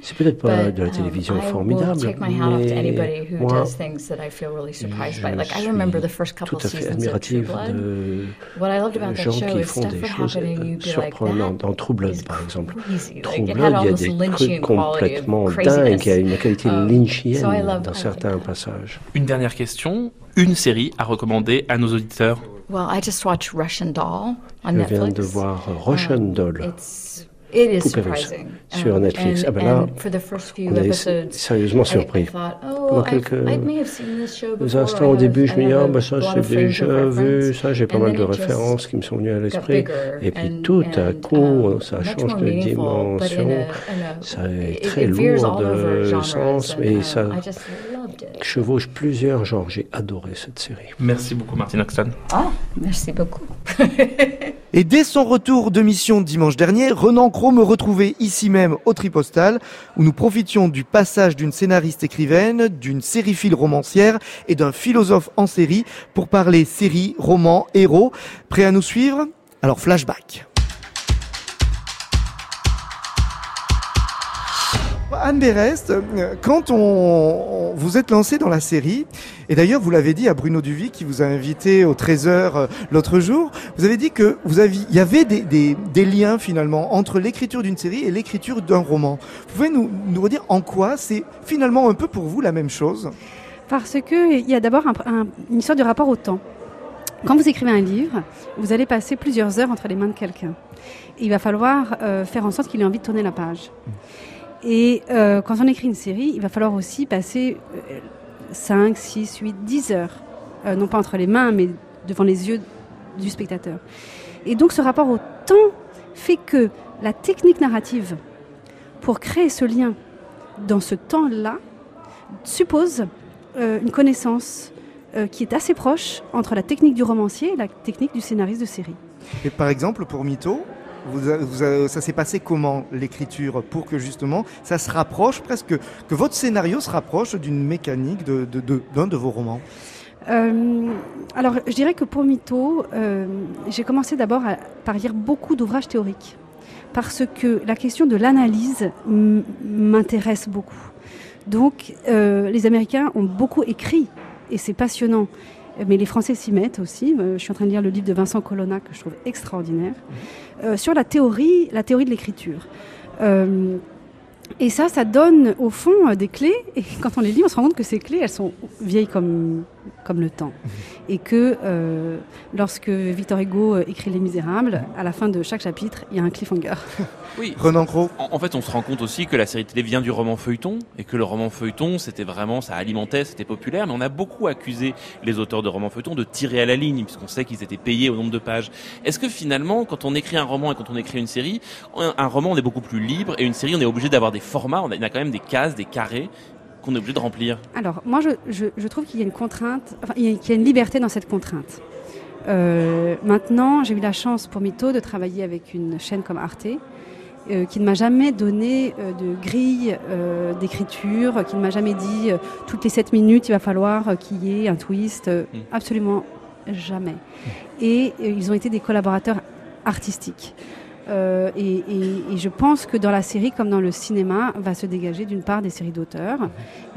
C'est peut-être pas but, de la télévision um, formidable, I will take my hat off to anybody mais who moi, does things that I feel really surprised by. je Like I remember the first suis couple tout à fait seasons of True admirative Blood. de What I loved about that gens show qui is font stuff des choses surprenantes. Dans that True Blood, par exemple. True Blood, had il y a des Lynchian trucs complètement dingues, il y a une qualité Um, lynchienne so I love- dans certains passages. Une dernière question, une série à recommander à nos auditeurs Well, I just watched Russian Doll on Je Netflix. viens de voir Russian Um, Doll. It's It is Poupée russe surprising. sur Um, Netflix. and- Ah ben là, and for the first few on est sérieusement I- I surpris. thought, oh, Pendant quelques I before, instants au début, je me dis, have ah, bah ça j'ai déjà vu, ça j'ai pas mal de références qui me sont venues à l'esprit. Et puis and- tout à coup, um, ça change de dimension, ça est très lourd de sens, mais ça Chevauche plusieurs genres. J'ai adoré cette série. Merci beaucoup Martin Oxton. Ah, merci beaucoup. *laughs* Et dès son retour de mission dimanche dernier, Renan Cros me retrouvait ici même au Tripostal, où nous profitions du passage d'une scénariste écrivaine, d'une sériephile romancière et d'un philosophe en série pour parler série, roman, héros. Prêt à nous suivre? Alors flashback. Anne Berest, euh, quand on, vous êtes lancé dans la série, et d'ailleurs vous l'avez dit à Bruno Duvy qui vous a invité au Trésor euh, l'autre jour, vous avez dit que vous aviez, il y avait des, liens finalement entre l'écriture d'une série et l'écriture d'un roman. Vous pouvez nous, nous redire en quoi c'est finalement un peu pour vous la même chose? Parce qu'il y a d'abord un- un- une histoire de rapport au temps. Quand vous écrivez un livre, vous allez passer plusieurs heures entre les mains de quelqu'un. Il va falloir euh, faire en sorte qu'il ait envie de tourner la page. Et euh, quand on écrit une série, il va falloir aussi passer euh, 5, 6, 8, 10 heures, euh, non pas entre les mains, mais devant les yeux du spectateur. Et donc ce rapport au temps fait que la technique narrative, pour créer ce lien dans ce temps-là, suppose euh, une connaissance qui est assez proche entre la technique du romancier et la technique du scénariste de série. Et par exemple pour Mito, ça s'est passé comment l'écriture pour que justement ça se rapproche presque, que votre scénario se rapproche d'une mécanique d'un de, de, de, vos romans? Euh, alors, je dirais que pour Mytho, euh, j'ai commencé d'abord par lire beaucoup d'ouvrages théoriques, parce que la question de l'analyse m'intéresse beaucoup. Donc, euh, les Américains ont beaucoup écrit, et c'est passionnant. Mais les Français s'y mettent aussi. je suis en train de lire le livre de Vincent Colonna que je trouve extraordinaire sur la théorie, la théorie de l'écriture. Et ça, ça donne au fond des clés. Et quand on les lit, on se rend compte que ces clés, elles sont vieilles comme, comme le temps. *laughs* Et que euh, lorsque Victor Hugo euh, écrit Les Misérables, à la fin de chaque chapitre, il y a un cliffhanger. *laughs* Oui. Renan En, fait, on se rend compte aussi que la série télé vient du roman feuilleton et que le roman feuilleton, c'était vraiment, ça alimentait, c'était populaire. Mais on a beaucoup accusé les auteurs de romans feuilleton de tirer à la ligne puisqu'on sait qu'ils étaient payés au nombre de pages. Est-ce que finalement, quand on écrit un roman et quand on écrit une série, un, roman, on est beaucoup plus libre et une série, on est obligé d'avoir des formats. On a, a quand même des cases, des carrés qu'on est obligé de remplir Alors, moi, je, trouve qu'il y a une contrainte, enfin, qu'il y a une liberté dans cette contrainte. Euh, maintenant, j'ai eu la chance pour Mito de travailler avec une chaîne comme Arte, euh, qui ne m'a jamais donné euh, de grille d'écriture, qui ne m'a jamais dit toutes les 7 minutes il va falloir qu'il y ait un twist, mm. absolument jamais. Et ils ont été des collaborateurs artistiques. Euh, et, je pense que dans la série, comme dans le cinéma, va se dégager d'une part des séries d'auteurs,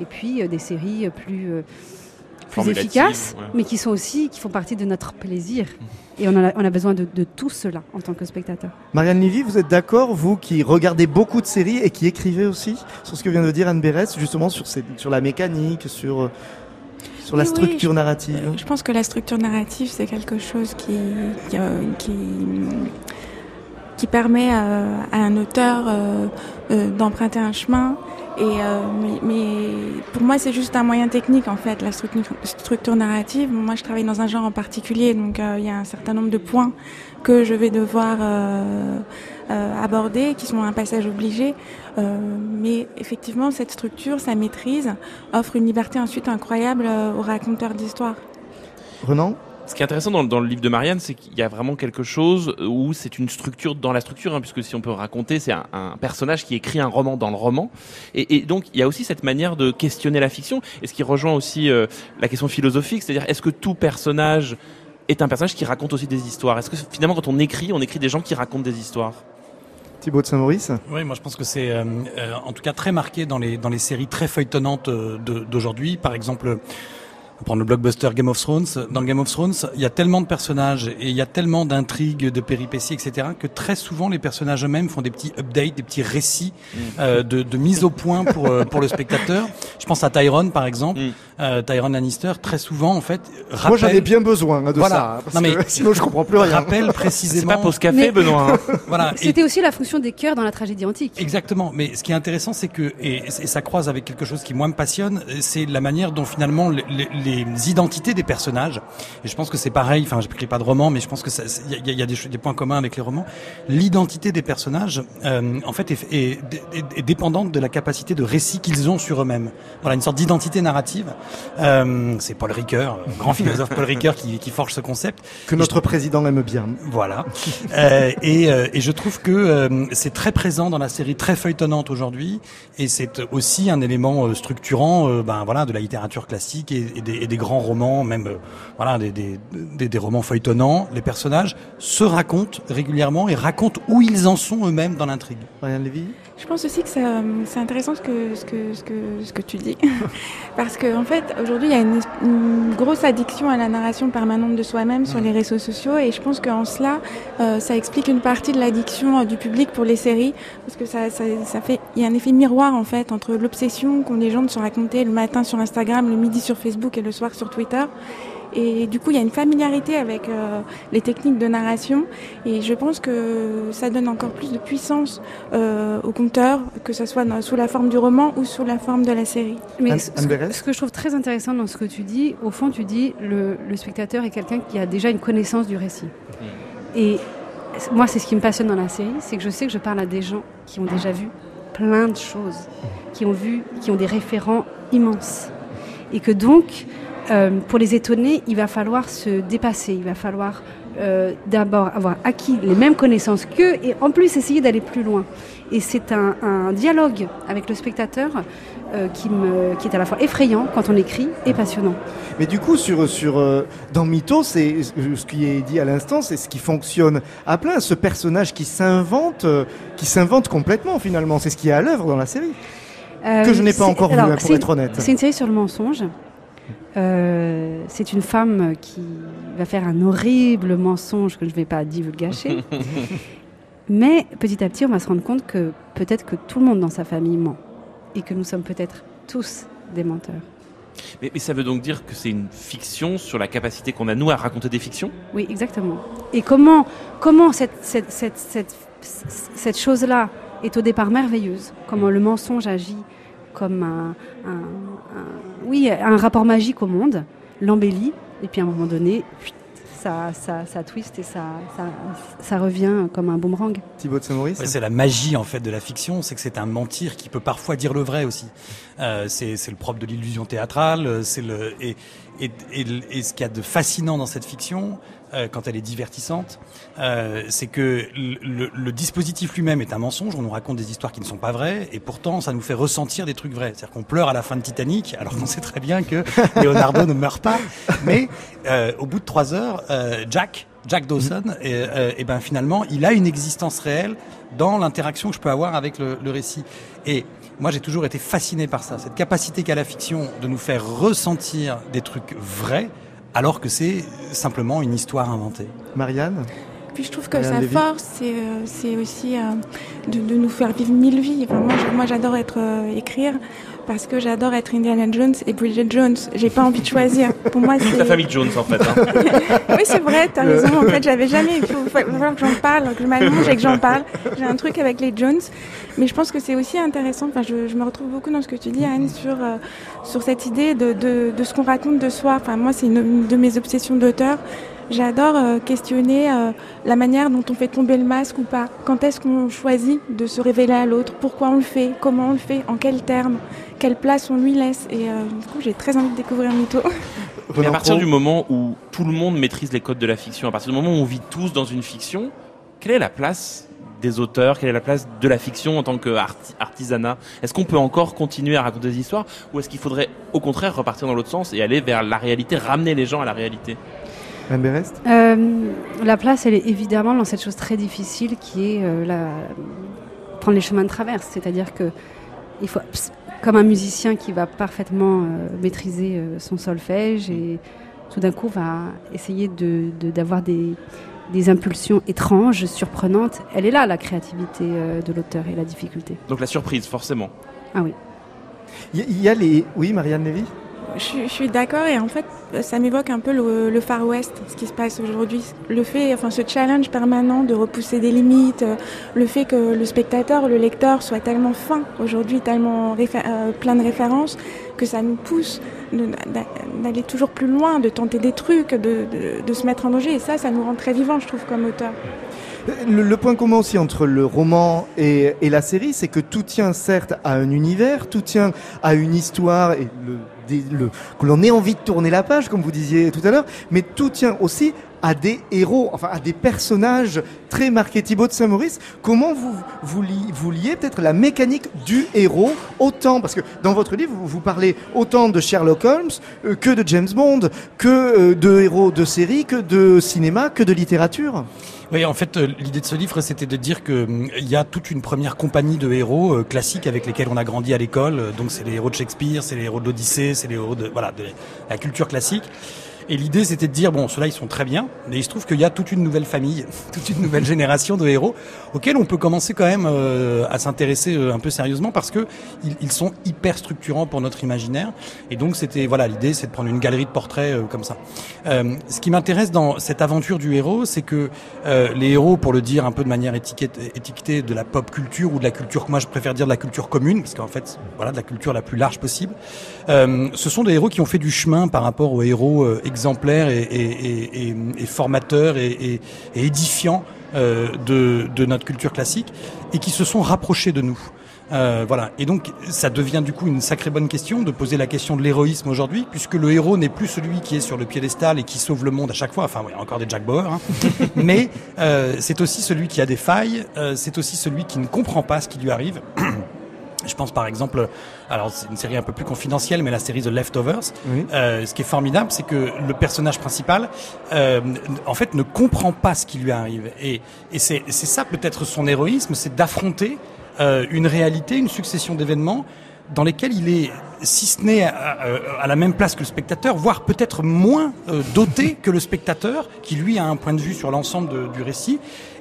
et puis euh, des séries plus, euh, plus efficaces, mais qui sont aussi, qui font partie de notre plaisir. Et on a, on a besoin de, tout cela en tant que spectateur. Marianne Lévy, vous êtes d'accord, vous qui regardez beaucoup de séries et qui écrivez aussi sur ce que vient de dire Anne Berès, justement sur, sur la mécanique, sur, sur la structure narrative? Je pense que la structure narrative, c'est quelque chose qui, qui qui permet euh, à, un auteur euh, euh, d'emprunter un chemin. Et, mais, pour moi, c'est juste un moyen technique, en fait, la structure, narrative. Moi, je travaille dans un genre en particulier, donc il y a un certain nombre de points que je vais devoir aborder, qui sont un passage obligé. mais effectivement, cette structure, sa maîtrise, offre une liberté ensuite incroyable au raconteur d'histoire. Renan? Ce qui est intéressant dans, le livre de Marianne, c'est qu'il y a vraiment quelque chose où c'est une structure dans la structure, hein, puisque si on peut raconter, c'est un, personnage qui écrit un roman dans le roman. Et, donc, il y a aussi cette manière de questionner la fiction, et ce qui rejoint aussi euh, la question philosophique, c'est-à-dire est-ce que tout personnage est un personnage qui raconte aussi des histoires? Est-ce que finalement, quand on écrit, on écrit des gens qui racontent des histoires? Thibaut de Saint-Maurice? Oui, moi je pense que c'est euh, euh, en tout cas très marqué dans les, dans les séries très feuilletonnantes d'aujourd'hui. Par exemple, prendre le blockbuster Game of Thrones. Dans Game of Thrones, il y a tellement de personnages et il y a tellement d'intrigues, de péripéties, etc., que très souvent les personnages eux-mêmes font des petits updates, des petits récits mm. euh, de, de, mise au point pour euh, pour le spectateur. Je pense à Tyrone par exemple. Mm. Euh, Tyrone Lannister, très souvent en fait. Rappelle... Moi j'avais bien besoin hein, de ça, hein, parce non, mais que *laughs* sinon je comprends plus rien. Rappelle précisément. C'est pas pause café, Benoît. Hein. *laughs* voilà. C'était aussi la fonction des cœurs dans la tragédie antique. Exactement. Mais ce qui est intéressant, c'est que et, et, ça croise avec quelque chose qui moi me passionne, c'est la manière dont finalement les, les, les identités des personnages. Et je pense que c'est pareil. Enfin, je n'écris pas de roman, mais je pense que il y a, des, des, points communs avec les romans. L'identité des personnages, euh, en fait, est, est, dépendante de la capacité de récit qu'ils ont sur eux-mêmes. Voilà, une sorte d'identité narrative. Euh, c'est Paul Ricoeur, grand philosophe Paul Ricoeur, qui, qui, forge ce concept. Que notre président aime bien. Voilà. euh, et, euh, et, je trouve que euh, c'est très présent dans la série, très feuilletonnante aujourd'hui, et c'est aussi un élément structurant, ben voilà, de la littérature classique et, et, des, et des grands romans même euh, voilà, des, des, des, romans feuilletonnants, les personnages se racontent régulièrement et racontent où ils en sont eux-mêmes dans l'intrigue. Marianne Lévy Je pense aussi que c'est intéressant ce que, ce que, ce que, ce que tu dis. *laughs* Parce qu'en en fait, aujourd'hui, il y a une, grosse addiction à la narration permanente de soi-même sur les réseaux sociaux. Et je pense qu'en cela, euh, ça explique une partie de l'addiction euh, du public pour les séries. Parce que ça, ça, ça fait, il y a un effet miroir, en fait, entre l'obsession qu'ont les gens de se raconter le matin sur Instagram, le midi sur Facebook et le soir sur Twitter et du coup, il y a une familiarité avec euh, les techniques de narration. Et je pense que ça donne encore plus de puissance euh, au conteur, que ce soit sous la forme du roman ou sous la forme de la série. Mais ce, que, je trouve très intéressant dans ce que tu dis, au fond, tu dis le, le spectateur est quelqu'un qui a déjà une connaissance du récit. Mm. Et moi, c'est ce qui me passionne dans la série, c'est que je sais que je parle à des gens qui ont déjà vu plein de choses, qui ont vu, qui ont des référents immenses. Et que donc, euh, pour les étonner, il va falloir se dépasser, il va falloir euh, d'abord avoir acquis les mêmes connaissances qu'eux et en plus essayer d'aller plus loin. Et c'est un, dialogue avec le spectateur euh, qui, est à la fois effrayant quand on écrit et passionnant. Mais du coup, sur, dans Mythos, c'est ce qui est dit à l'instant, c'est ce qui fonctionne à plein. Ce personnage qui s'invente, qui s'invente complètement finalement, c'est ce qui est à l'œuvre dans la série. Que je n'ai pas encore vu, hein, pour être honnête. C'est une série sur le mensonge. Euh, c'est une femme qui va faire un horrible mensonge que je ne vais pas divulgacher. *laughs* Mais petit à petit, on va se rendre compte que peut-être que tout le monde dans sa famille ment et que nous sommes peut-être tous des menteurs. Mais, ça veut donc dire que c'est une fiction sur la capacité qu'on a, nous, à raconter des fictions? Oui, exactement. Et comment, comment cette, cette, cette, cette chose-là est au départ merveilleuse, comment le mensonge agit comme un, oui, un rapport magique au monde, l'embellit, et puis à un moment donné, ça, ça, ça twist et ça, ça, ça, revient comme un boomerang. Thibaut de Saint-Maurice C'est la magie en fait de la fiction, c'est que c'est un mentir qui peut parfois dire le vrai aussi. Euh, c'est le propre de l'illusion théâtrale, c'est le et, et, et, ce qu'il y a de fascinant dans cette fiction, euh, quand elle est divertissante, euh, c'est que le, le, dispositif lui-même est un mensonge. On nous raconte des histoires qui ne sont pas vraies, et pourtant ça nous fait ressentir des trucs vrais. C'est-à-dire qu'on pleure à la fin de Titanic, alors qu'on sait très bien que *laughs* Leonardo ne meurt pas. Mais euh, au bout de trois heures, euh, Jack, Jack Dawson, et, euh, et, ben finalement, il a une existence réelle dans l'interaction que je peux avoir avec le, le récit. Et moi, j'ai toujours été fasciné par ça, cette capacité qu'a la fiction de nous faire ressentir des trucs vrais, alors que c'est simplement une histoire inventée. Marianne? Puis je trouve que sa force, c'est euh, aussi euh, de, de, nous faire vivre mille vies. Enfin, moi, j'adore être euh, écrire parce que j'adore être Indiana Jones et Bridget Jones. J'ai pas envie de choisir. Pour moi, *laughs* c'est la famille Jones en fait. Hein. *laughs* oui, c'est vrai. T'as raison. En fait, j'avais jamais. Il faut, falloir que j'en parle, que je m'allonge et que j'en parle. J'ai un truc avec les Jones, mais je pense que c'est aussi intéressant. Enfin, je, je, me retrouve beaucoup dans ce que tu dis, Anne, sur euh, sur cette idée de, de, de ce qu'on raconte de soi. Enfin, moi, c'est une, de mes obsessions d'auteur. J'adore euh, questionner euh, la manière dont on fait tomber le masque ou pas. Quand est-ce qu'on choisit de se révéler à l'autre? Pourquoi on le fait? Comment on le fait? En quels termes? Quelle place on lui laisse? Et euh, du coup, j'ai très envie de découvrir Mytho. *laughs* Mais à partir du moment où tout le monde maîtrise les codes de la fiction, à partir du moment où on vit tous dans une fiction, quelle est la place des auteurs? Quelle est la place de la fiction en tant qu'artisanat Est-ce qu'on peut encore continuer à raconter des histoires ou est-ce qu'il faudrait au contraire repartir dans l'autre sens et aller vers la réalité, ramener les gens à la réalité? Euh, La place, elle est évidemment dans cette chose très difficile qui est euh, la... prendre les chemins de traverse. C'est-à-dire que il faut, comme un musicien qui va parfaitement euh, maîtriser euh, son solfège et tout d'un coup va essayer d'avoir de, des, des impulsions étranges, surprenantes. Elle est là, la créativité de l'auteur et la difficulté. Donc la surprise, forcément. Ah oui. Il y, a les... Oui, Marianne Lévy? Je, suis d'accord et en fait ça m'évoque un peu le, Far West, ce qui se passe aujourd'hui. Le fait, enfin ce challenge permanent de repousser des limites, euh, le fait que le spectateur, le lecteur soit tellement fin aujourd'hui, tellement euh, plein de références, que ça nous pousse d'aller toujours plus loin, de tenter des trucs, de, se mettre en danger et ça, ça nous rend très vivants, je trouve, comme auteur. Le, point commun aussi entre le roman et, et la série, c'est que tout tient certes à un univers, tout tient à une histoire et le que l'on ait envie de tourner la page, comme vous disiez tout à l'heure, mais tout tient aussi à des héros, enfin à des personnages très marqués. Thibaut de Saint-Maurice, comment vous, vous, liez peut-être la mécanique du héros autant, parce que dans votre livre, vous, parlez autant de Sherlock Holmes euh, que de James Bond, que euh, de héros de série, que de cinéma, que de littérature oui, en fait, euh, l'idée de ce livre, c'était de dire que hum, il y a toute une première compagnie de héros classiques avec lesquels on a grandi à l'école. Donc, c'est les héros de Shakespeare, c'est les héros de l'Odyssée, c'est les héros de voilà de la culture classique. Et l'idée, c'était de dire, bon, ceux-là, ils sont très bien, mais il se trouve qu'il y a toute une nouvelle famille, *laughs* toute une nouvelle génération de héros auxquels on peut commencer quand même euh, à s'intéresser euh, un peu sérieusement parce que ils, sont hyper structurants pour notre imaginaire. Et donc, c'était, voilà, l'idée, c'est de prendre une galerie de portraits euh, comme ça. ce qui m'intéresse dans cette aventure du héros, c'est que les héros, pour le dire un peu de manière étiquetée de la pop culture ou de la culture moi je préfère dire de la culture commune, parce qu'en fait, voilà, de la culture la plus large possible, ce sont des héros qui ont fait du chemin par rapport aux héros exemplaire et, et, et, formateur et, édifiant euh, de, de, notre culture classique et qui se sont rapprochés de nous. Euh, voilà. Et donc, ça devient du coup une sacrée bonne question de poser la question de l'héroïsme aujourd'hui, puisque le héros n'est plus celui qui est sur le piédestal et qui sauve le monde à chaque fois. Enfin, oui, encore des Jack Bauer, hein. *laughs* mais euh, c'est aussi celui qui a des failles. C'est aussi celui qui ne comprend pas ce qui lui arrive. Je pense par exemple, alors c'est une série un peu plus confidentielle, mais la série The Leftovers. Euh, ce qui est formidable, c'est que le personnage principal, euh, en fait, ne comprend pas ce qui lui arrive. Et, et c'est ça peut-être son héroïsme, c'est d'affronter euh, une réalité, une succession d'événements dans lesquels il est, si ce n'est à, la même place que le spectateur, voire peut-être moins euh, doté que le spectateur, qui lui a un point de vue sur l'ensemble du récit,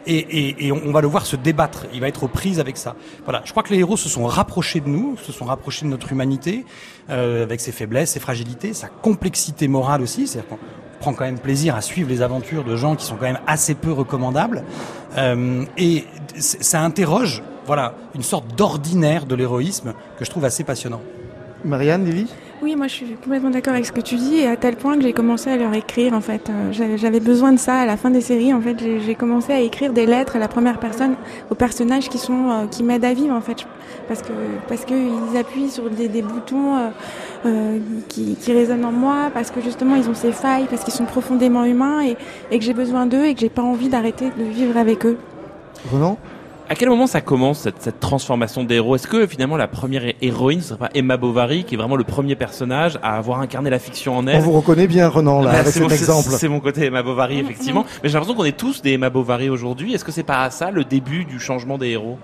et, on, va le voir se débattre. Il va être aux prises avec ça. Voilà. Je crois que les héros se sont rapprochés de nous, se sont rapprochés de notre humanité, euh, avec ses faiblesses, ses fragilités, sa complexité morale aussi. C'est-à-dire qu'on prend quand même plaisir à suivre les aventures de gens qui sont quand même assez peu recommandables. Euh, et ça interroge, voilà, une sorte d'ordinaire de l'héroïsme que je trouve assez passionnant. Marianne, Lévy oui, moi je suis complètement d'accord avec ce que tu dis à tel point que j'ai commencé à leur écrire en fait. Euh, j'avais besoin de ça à la fin des séries en fait. J'ai commencé à écrire des lettres à la première personne aux personnages qui sont euh, qui m'aident à vivre en fait parce que parce que ils appuient sur des, boutons euh, qui, qui résonnent en moi parce que justement ils ont ces failles parce qu'ils sont profondément humains et, et que j'ai besoin d'eux et que j'ai pas envie d'arrêter de vivre avec eux. Renan? À quel moment ça commence cette, cette transformation d'héros Est-ce que finalement la première héroïne ce serait pas Emma Bovary qui est vraiment le premier personnage à avoir incarné la fiction en elle? On vous reconnaît bien Renan là avec *laughs* cet exemple. C'est mon côté Emma Bovary effectivement, mais j'ai l'impression qu'on est tous des Emma Bovary aujourd'hui. Est-ce que c'est pas ça le début du changement des héros?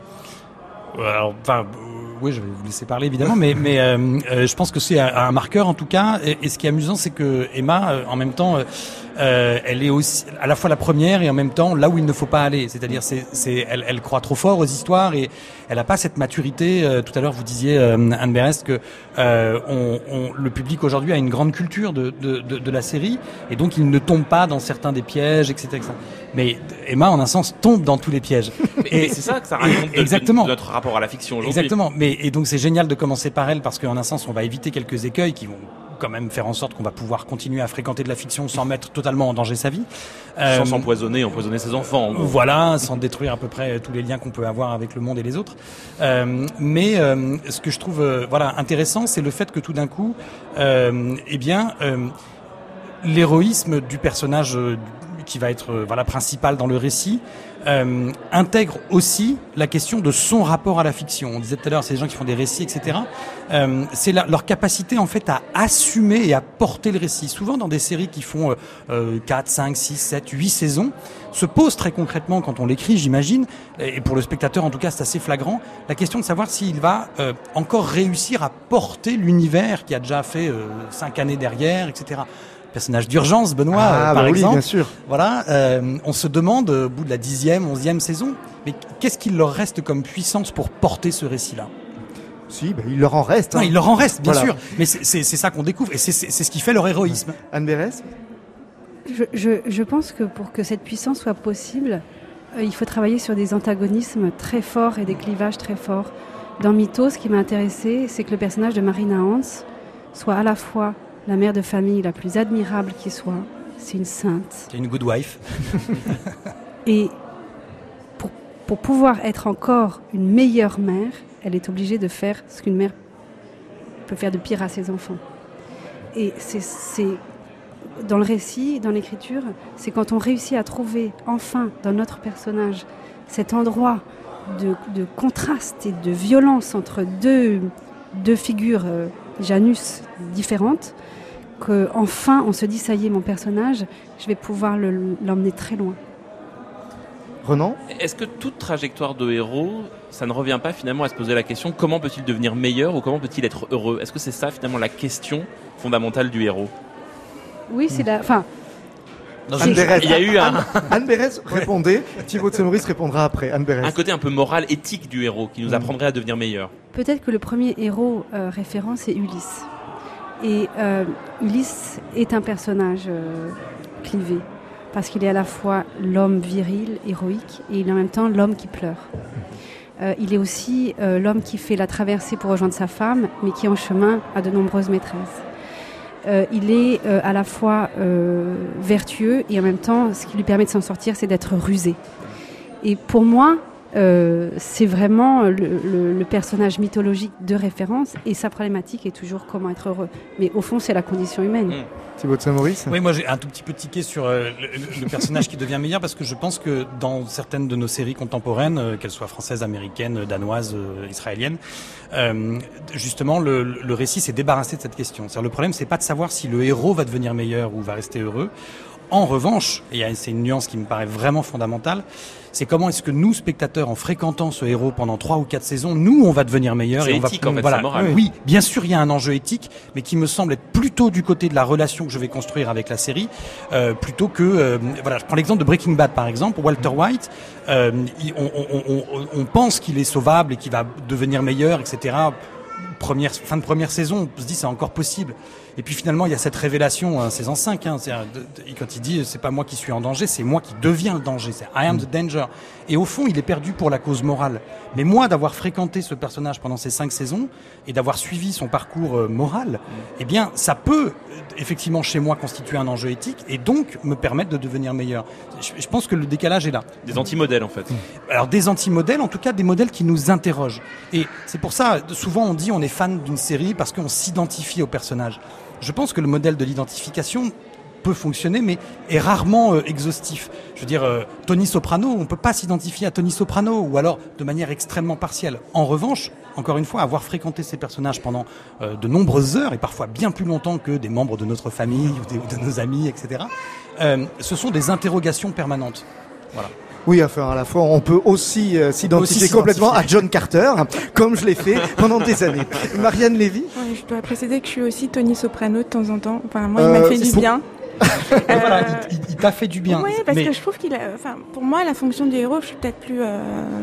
Alors, enfin, oui, je vais vous laisser parler évidemment, mais, mais euh, euh, je pense que c'est un, marqueur en tout cas. Et, ce qui est amusant, c'est que Emma, euh, en même temps, elle est aussi à la fois la première et en même temps là où il ne faut pas aller. C'est-à-dire, c'est, c'est, elle, elle croit trop fort aux histoires et elle n'a pas cette maturité. tout à l'heure, vous disiez Anne Berest que on, on, le public aujourd'hui a une grande culture de, de, de, de, la série et donc il ne tombe pas dans certains des pièges, etc. etc. Mais Emma, en un sens, tombe dans tous les pièges. *laughs* et c'est ça que ça raconte exactement. notre rapport à la fiction aujourd'hui. Exactement. Mais et donc c'est génial de commencer par elle parce qu'en un sens, on va éviter quelques écueils qui vont quand même faire en sorte qu'on va pouvoir continuer à fréquenter de la fiction sans mettre totalement en danger sa vie. Euh, sans s'empoisonner, empoisonner ses enfants. Voilà, sans détruire à peu près tous les liens qu'on peut avoir avec le monde et les autres. Euh, mais euh, ce que je trouve voilà intéressant, c'est le fait que tout d'un coup, eh bien, l'héroïsme du personnage qui va être voilà principal dans le récit, euh, intègre aussi la question de son rapport à la fiction. On disait tout à l'heure, c'est des gens qui font des récits, etc. Euh, c'est leur capacité en fait à assumer et à porter le récit. Souvent dans des séries qui font euh, 4, 5, 6, 7, 8 saisons, se pose très concrètement quand on l'écrit, j'imagine, et pour le spectateur en tout cas c'est assez flagrant, la question de savoir s'il va euh, encore réussir à porter l'univers qui a déjà fait 5 années derrière, etc personnage d'urgence, Benoît, ah, par bah exemple. bien sûr. Voilà, euh, on se demande au bout de la dixième, onzième saison, mais qu'est-ce qu'il leur reste comme puissance pour porter ce récit-là? Si, bah, il leur en reste. Hein. il leur en reste, bien sûr. Mais c'est ça qu'on découvre et c'est ce qui fait leur héroïsme. Anne Bérès? Je, je, je, pense que pour que cette puissance soit possible, euh, il faut travailler sur des antagonismes très forts et des clivages très forts. Dans Mythos, ce qui m'a intéressé, c'est que le personnage de Marina Hans soit à la fois la mère de famille la plus admirable qui soit. C'est une sainte. C'est une good wife. *laughs* Et pour, pour pouvoir être encore une meilleure mère, elle est obligée de faire ce qu'une mère peut faire de pire à ses enfants. Et c'est dans le récit, dans l'écriture, c'est quand on réussit à trouver enfin dans notre personnage cet endroit de, de contraste et de violence entre deux, deux figures euh, Janus différentes, qu'enfin on se dit ça y est, mon personnage, je vais pouvoir l'emmener très loin. Renan Est-ce que toute trajectoire de héros, ça ne revient pas finalement à se poser la question comment peut-il devenir meilleur ou comment peut-il être heureux? Est-ce que c'est ça finalement la question fondamentale du héros? Oui, c'est la. Enfin, Anne il y a eu un... Anne, Bérez répondait, Thibaut de répondra après. Anne Un côté un peu moral, éthique du héros qui nous mm. apprendrait à devenir meilleur. Peut-être que le premier héros euh, référent, c'est Ulysse. Et euh, Ulysse est un personnage euh, clivé, parce qu'il est à la fois l'homme viril, héroïque, et il est en même temps l'homme qui pleure. Euh, il est aussi euh, l'homme qui fait la traversée pour rejoindre sa femme, mais qui en chemin a de nombreuses maîtresses. Euh, il est à la fois vertueux et en même temps, ce qui lui permet de s'en sortir, c'est d'être rusé. Et pour moi, euh, c'est vraiment le, personnage mythologique de référence et sa problématique est toujours comment être heureux. Mais au fond, c'est la condition humaine. Mmh. Thibaut de Saint-Maurice? Oui, moi j'ai un tout petit peu tiqué sur euh, le, personnage qui devient meilleur parce que je pense que dans certaines de nos séries contemporaines, euh, qu'elles soient françaises, américaines, danoises, israéliennes, justement le, le récit s'est débarrassé de cette question. Le problème, c'est pas de savoir si le héros va devenir meilleur ou va rester heureux. En revanche, et c'est une nuance qui me paraît vraiment fondamentale, c'est comment est-ce que nous, spectateurs, en fréquentant ce héros pendant trois ou quatre saisons, nous, on va devenir meilleurs. et on éthique, va, en fait, voilà. morale. Oui, bien sûr, il y a un enjeu éthique, mais qui me semble être plutôt du côté de la relation que je vais construire avec la série, euh, plutôt que, euh, voilà, je prends l'exemple de Breaking Bad, par exemple, Walter White, euh, on, on, on, on, pense qu'il est sauvable et qu'il va devenir meilleur, etc. Première, fin de première saison, on se dit c'est encore possible. Et puis finalement, il y a cette révélation, hein, saison 5, hein, quand il dit c'est pas moi qui suis en danger, c'est moi qui deviens le danger, c'est I am the danger. Et au fond, il est perdu pour la cause morale. Mais moi, d'avoir fréquenté ce personnage pendant ces cinq saisons et d'avoir suivi son parcours euh, moral, eh bien, ça peut euh, effectivement chez moi constituer un enjeu éthique et donc me permettre de devenir meilleur. Je, pense que le décalage est là. Des anti-modèles en fait. Alors des anti-modèles, en tout cas des modèles qui nous interrogent. Et c'est pour ça, souvent on dit on est fan d'une série parce qu'on s'identifie au personnage. Je pense que le modèle de l'identification peut fonctionner, mais est rarement euh, exhaustif. Je veux dire, euh, Tony Soprano, on ne peut pas s'identifier à Tony Soprano, ou alors de manière extrêmement partielle. En revanche, encore une fois, avoir fréquenté ces personnages pendant euh, de nombreuses heures, et parfois bien plus longtemps que des membres de notre famille ou de nos amis, etc., ce sont des interrogations permanentes. Voilà. Oui, enfin, à la fois, on peut aussi euh, s'identifier complètement à John Carter, comme je l'ai fait pendant des années. *laughs* Marianne Lévy Je dois préciser que je suis aussi Tony Soprano de temps en temps. Enfin, moi, il m'a euh, fait du bien. *laughs* voilà, il, t'a fait du bien. Oui, parce que je trouve qu'il a. Enfin, pour moi, la fonction du héros, je suis peut-être plus euh,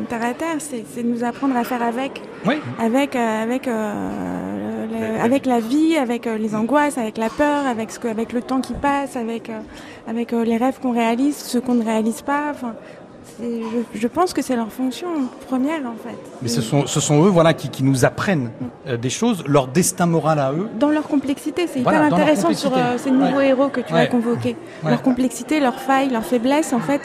terre à terre, c'est de nous apprendre à faire avec. Oui. Avec, avec, avec la vie, avec les angoisses, avec la peur, avec, ce que, avec le temps qui passe, avec, avec les rêves qu'on réalise, ceux qu'on ne réalise pas. Enfin, je, pense que c'est leur fonction première en fait. Mais ce sont, ce sont eux voilà, qui, qui nous apprennent euh, des choses, leur destin moral à eux. Dans leur complexité, c'est hyper intéressant sur euh, ces nouveaux héros que tu as convoqués. Leur complexité, leurs failles, leurs faiblesses, en fait,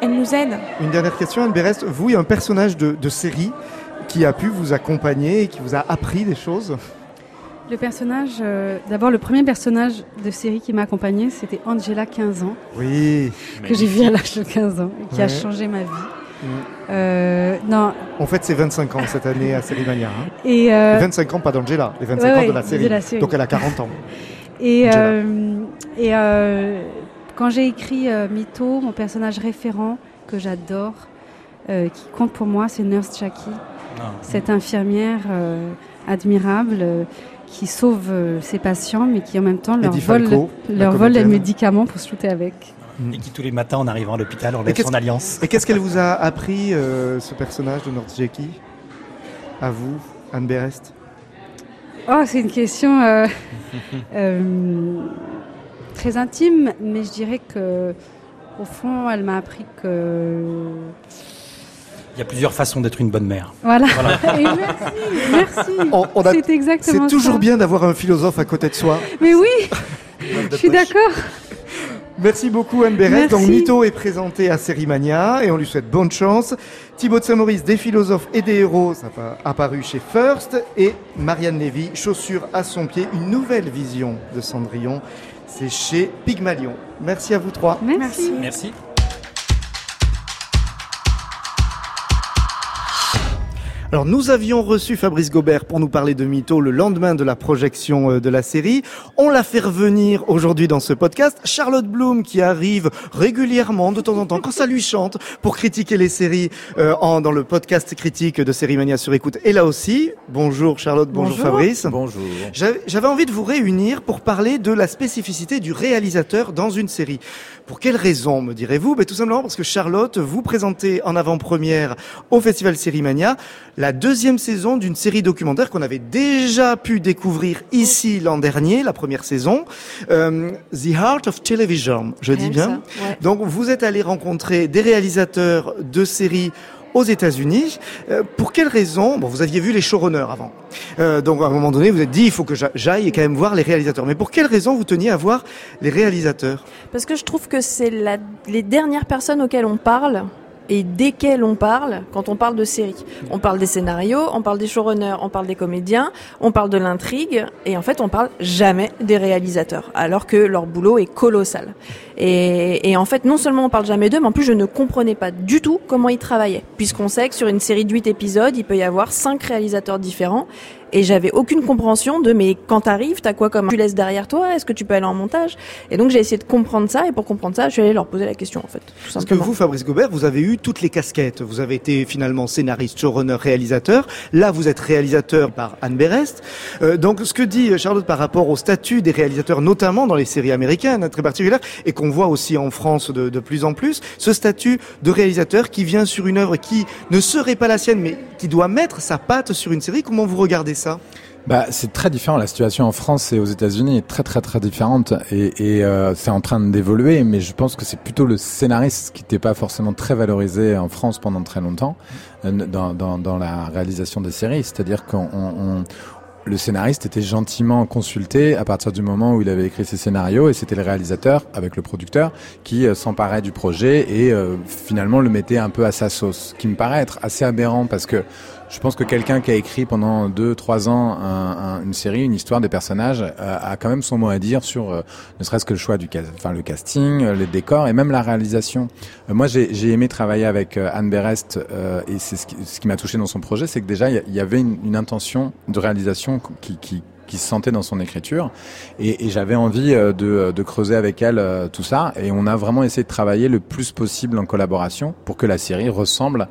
elles nous aident. Une dernière question, Anne Berest. Vous, il y a un personnage de, de série qui a pu vous accompagner et qui vous a appris des choses? Le personnage, euh, d'abord le premier personnage de série qui m'a accompagné, c'était Angela, 15 ans. Oui. Que j'ai vu à l'âge de 15 ans et qui a changé ma vie. Mm. Euh, non. En fait, c'est 25 ans cette année à Série Mania. Hein. Et 25 euh, ans, pas d'Angela, les 25 ans de la, série. Donc elle a 40 ans. Et, et quand j'ai écrit Mytho, mon personnage référent que j'adore, qui compte pour moi, c'est Nurse Jackie, ah. cette infirmière admirable qui sauvent euh, ses patients, mais qui en même temps leur volent, leur les médicaments pour se shooter avec. Et qui tous les matins en arrivant à l'hôpital enlève son alliance. Et qu'est-ce qu'elle vous a appris, euh, ce personnage de Nordjeki À vous, Anne Berest? Oh, c'est une question *laughs* euh, très intime, mais je dirais que, au fond, elle m'a appris que il y a plusieurs façons d'être une bonne mère. Voilà. *laughs* merci, merci. C'est exactement C'est toujours bien d'avoir un philosophe à côté de soi. Mais oui, *laughs* je suis d'accord. Merci beaucoup Anne Béret. Donc Mito est présenté à Sérimania et on lui souhaite bonne chance. Thibaut de Saint-Maurice, des philosophes et des héros, ça a apparu chez First. Et Marianne Lévy, chaussures à son pied, une nouvelle vision de Cendrillon. C'est chez Pygmalion. Merci à vous trois. Merci. Merci. Alors nous avions reçu Fabrice Gobert pour nous parler de Mytho le lendemain de la projection euh, de la série. On l'a fait revenir aujourd'hui dans ce podcast. Charlotte Bloom qui arrive régulièrement de temps en temps quand ça lui chante pour critiquer les séries euh, en, dans le podcast critique de Série Mania sur écoute. Et là aussi, bonjour Charlotte, bonjour, Fabrice. Bonjour. J'avais envie de vous réunir pour parler de la spécificité du réalisateur dans une série. Pour quelle raison, me direz-vous? Ben, Tout simplement parce que Charlotte, vous présentez en avant-première au Festival Série Mania la deuxième saison d'une série documentaire qu'on avait déjà pu découvrir ici l'an dernier, la première saison, euh, The Heart of Television, je dis bien. Donc vous êtes allé rencontrer des réalisateurs de séries aux États-Unis. Euh, pour quelle raison? Bon, vous aviez vu les showrunners avant. Euh, donc à un moment donné, vous êtes dit il faut que j'aille et quand même voir les réalisateurs. Mais pour quelle raison vous teniez à voir les réalisateurs? Parce que je trouve que c'est les dernières personnes auxquelles on parle et desquels on parle quand on parle de série. On parle des scénarios, on parle des showrunners, on parle des comédiens, on parle de l'intrigue, et en fait on parle jamais des réalisateurs, alors que leur boulot est colossal. Et, en fait, non seulement on parle jamais d'eux, mais en plus je ne comprenais pas du tout comment ils travaillaient, puisqu'on sait que sur une série de 8 épisodes, il peut y avoir cinq réalisateurs différents, et j'avais aucune compréhension de mais quand t'arrives, t'as quoi comme tu laisses derrière toi Est-ce que tu peux aller en montage? Et donc j'ai essayé de comprendre ça et pour comprendre ça, je suis allée leur poser la question en fait. Tout Parce que vous, Fabrice Gobert, vous avez eu toutes les casquettes. Vous avez été finalement scénariste, showrunner, réalisateur. Là, vous êtes réalisateur par Anne Berest. Euh, donc ce que dit Charlotte par rapport au statut des réalisateurs, notamment dans les séries américaines, très particulières, et qu'on voit aussi en France de, de plus en plus, ce statut de réalisateur qui vient sur une œuvre qui ne serait pas la sienne, mais qui doit mettre sa patte sur une série. Comment vous regardez ça? Bah, c'est très différent. La situation en France et aux États-Unis est très très très différente et, et euh, c'est en train d'évoluer. Mais je pense que c'est plutôt le scénariste qui n'était pas forcément très valorisé en France pendant très longtemps euh, dans, dans, dans, la réalisation des séries. C'est-à-dire qu'on on, le scénariste était gentiment consulté à partir du moment où il avait écrit ses scénarios et c'était le réalisateur avec le producteur qui euh, s'emparait du projet et euh, finalement le mettait un peu à sa sauce, qui me paraît être assez aberrant parce que je pense que quelqu'un qui a écrit pendant deux, trois ans un, une série, une histoire des personnages, a, euh, a, quand même son mot à dire sur ne serait-ce que le choix du enfin le casting, les décors et même la réalisation. moi, j'ai aimé travailler avec Anne Berest et c'est ce qui, ce qui m'a touché dans son projet, c'est que déjà il y, avait une, une intention de réalisation qui, qui, qui se sentait dans son écriture. Et, et j'avais envie euh, de, de, creuser avec elle euh, tout ça. Et on a vraiment essayé de travailler le plus possible en collaboration pour que la série ressemble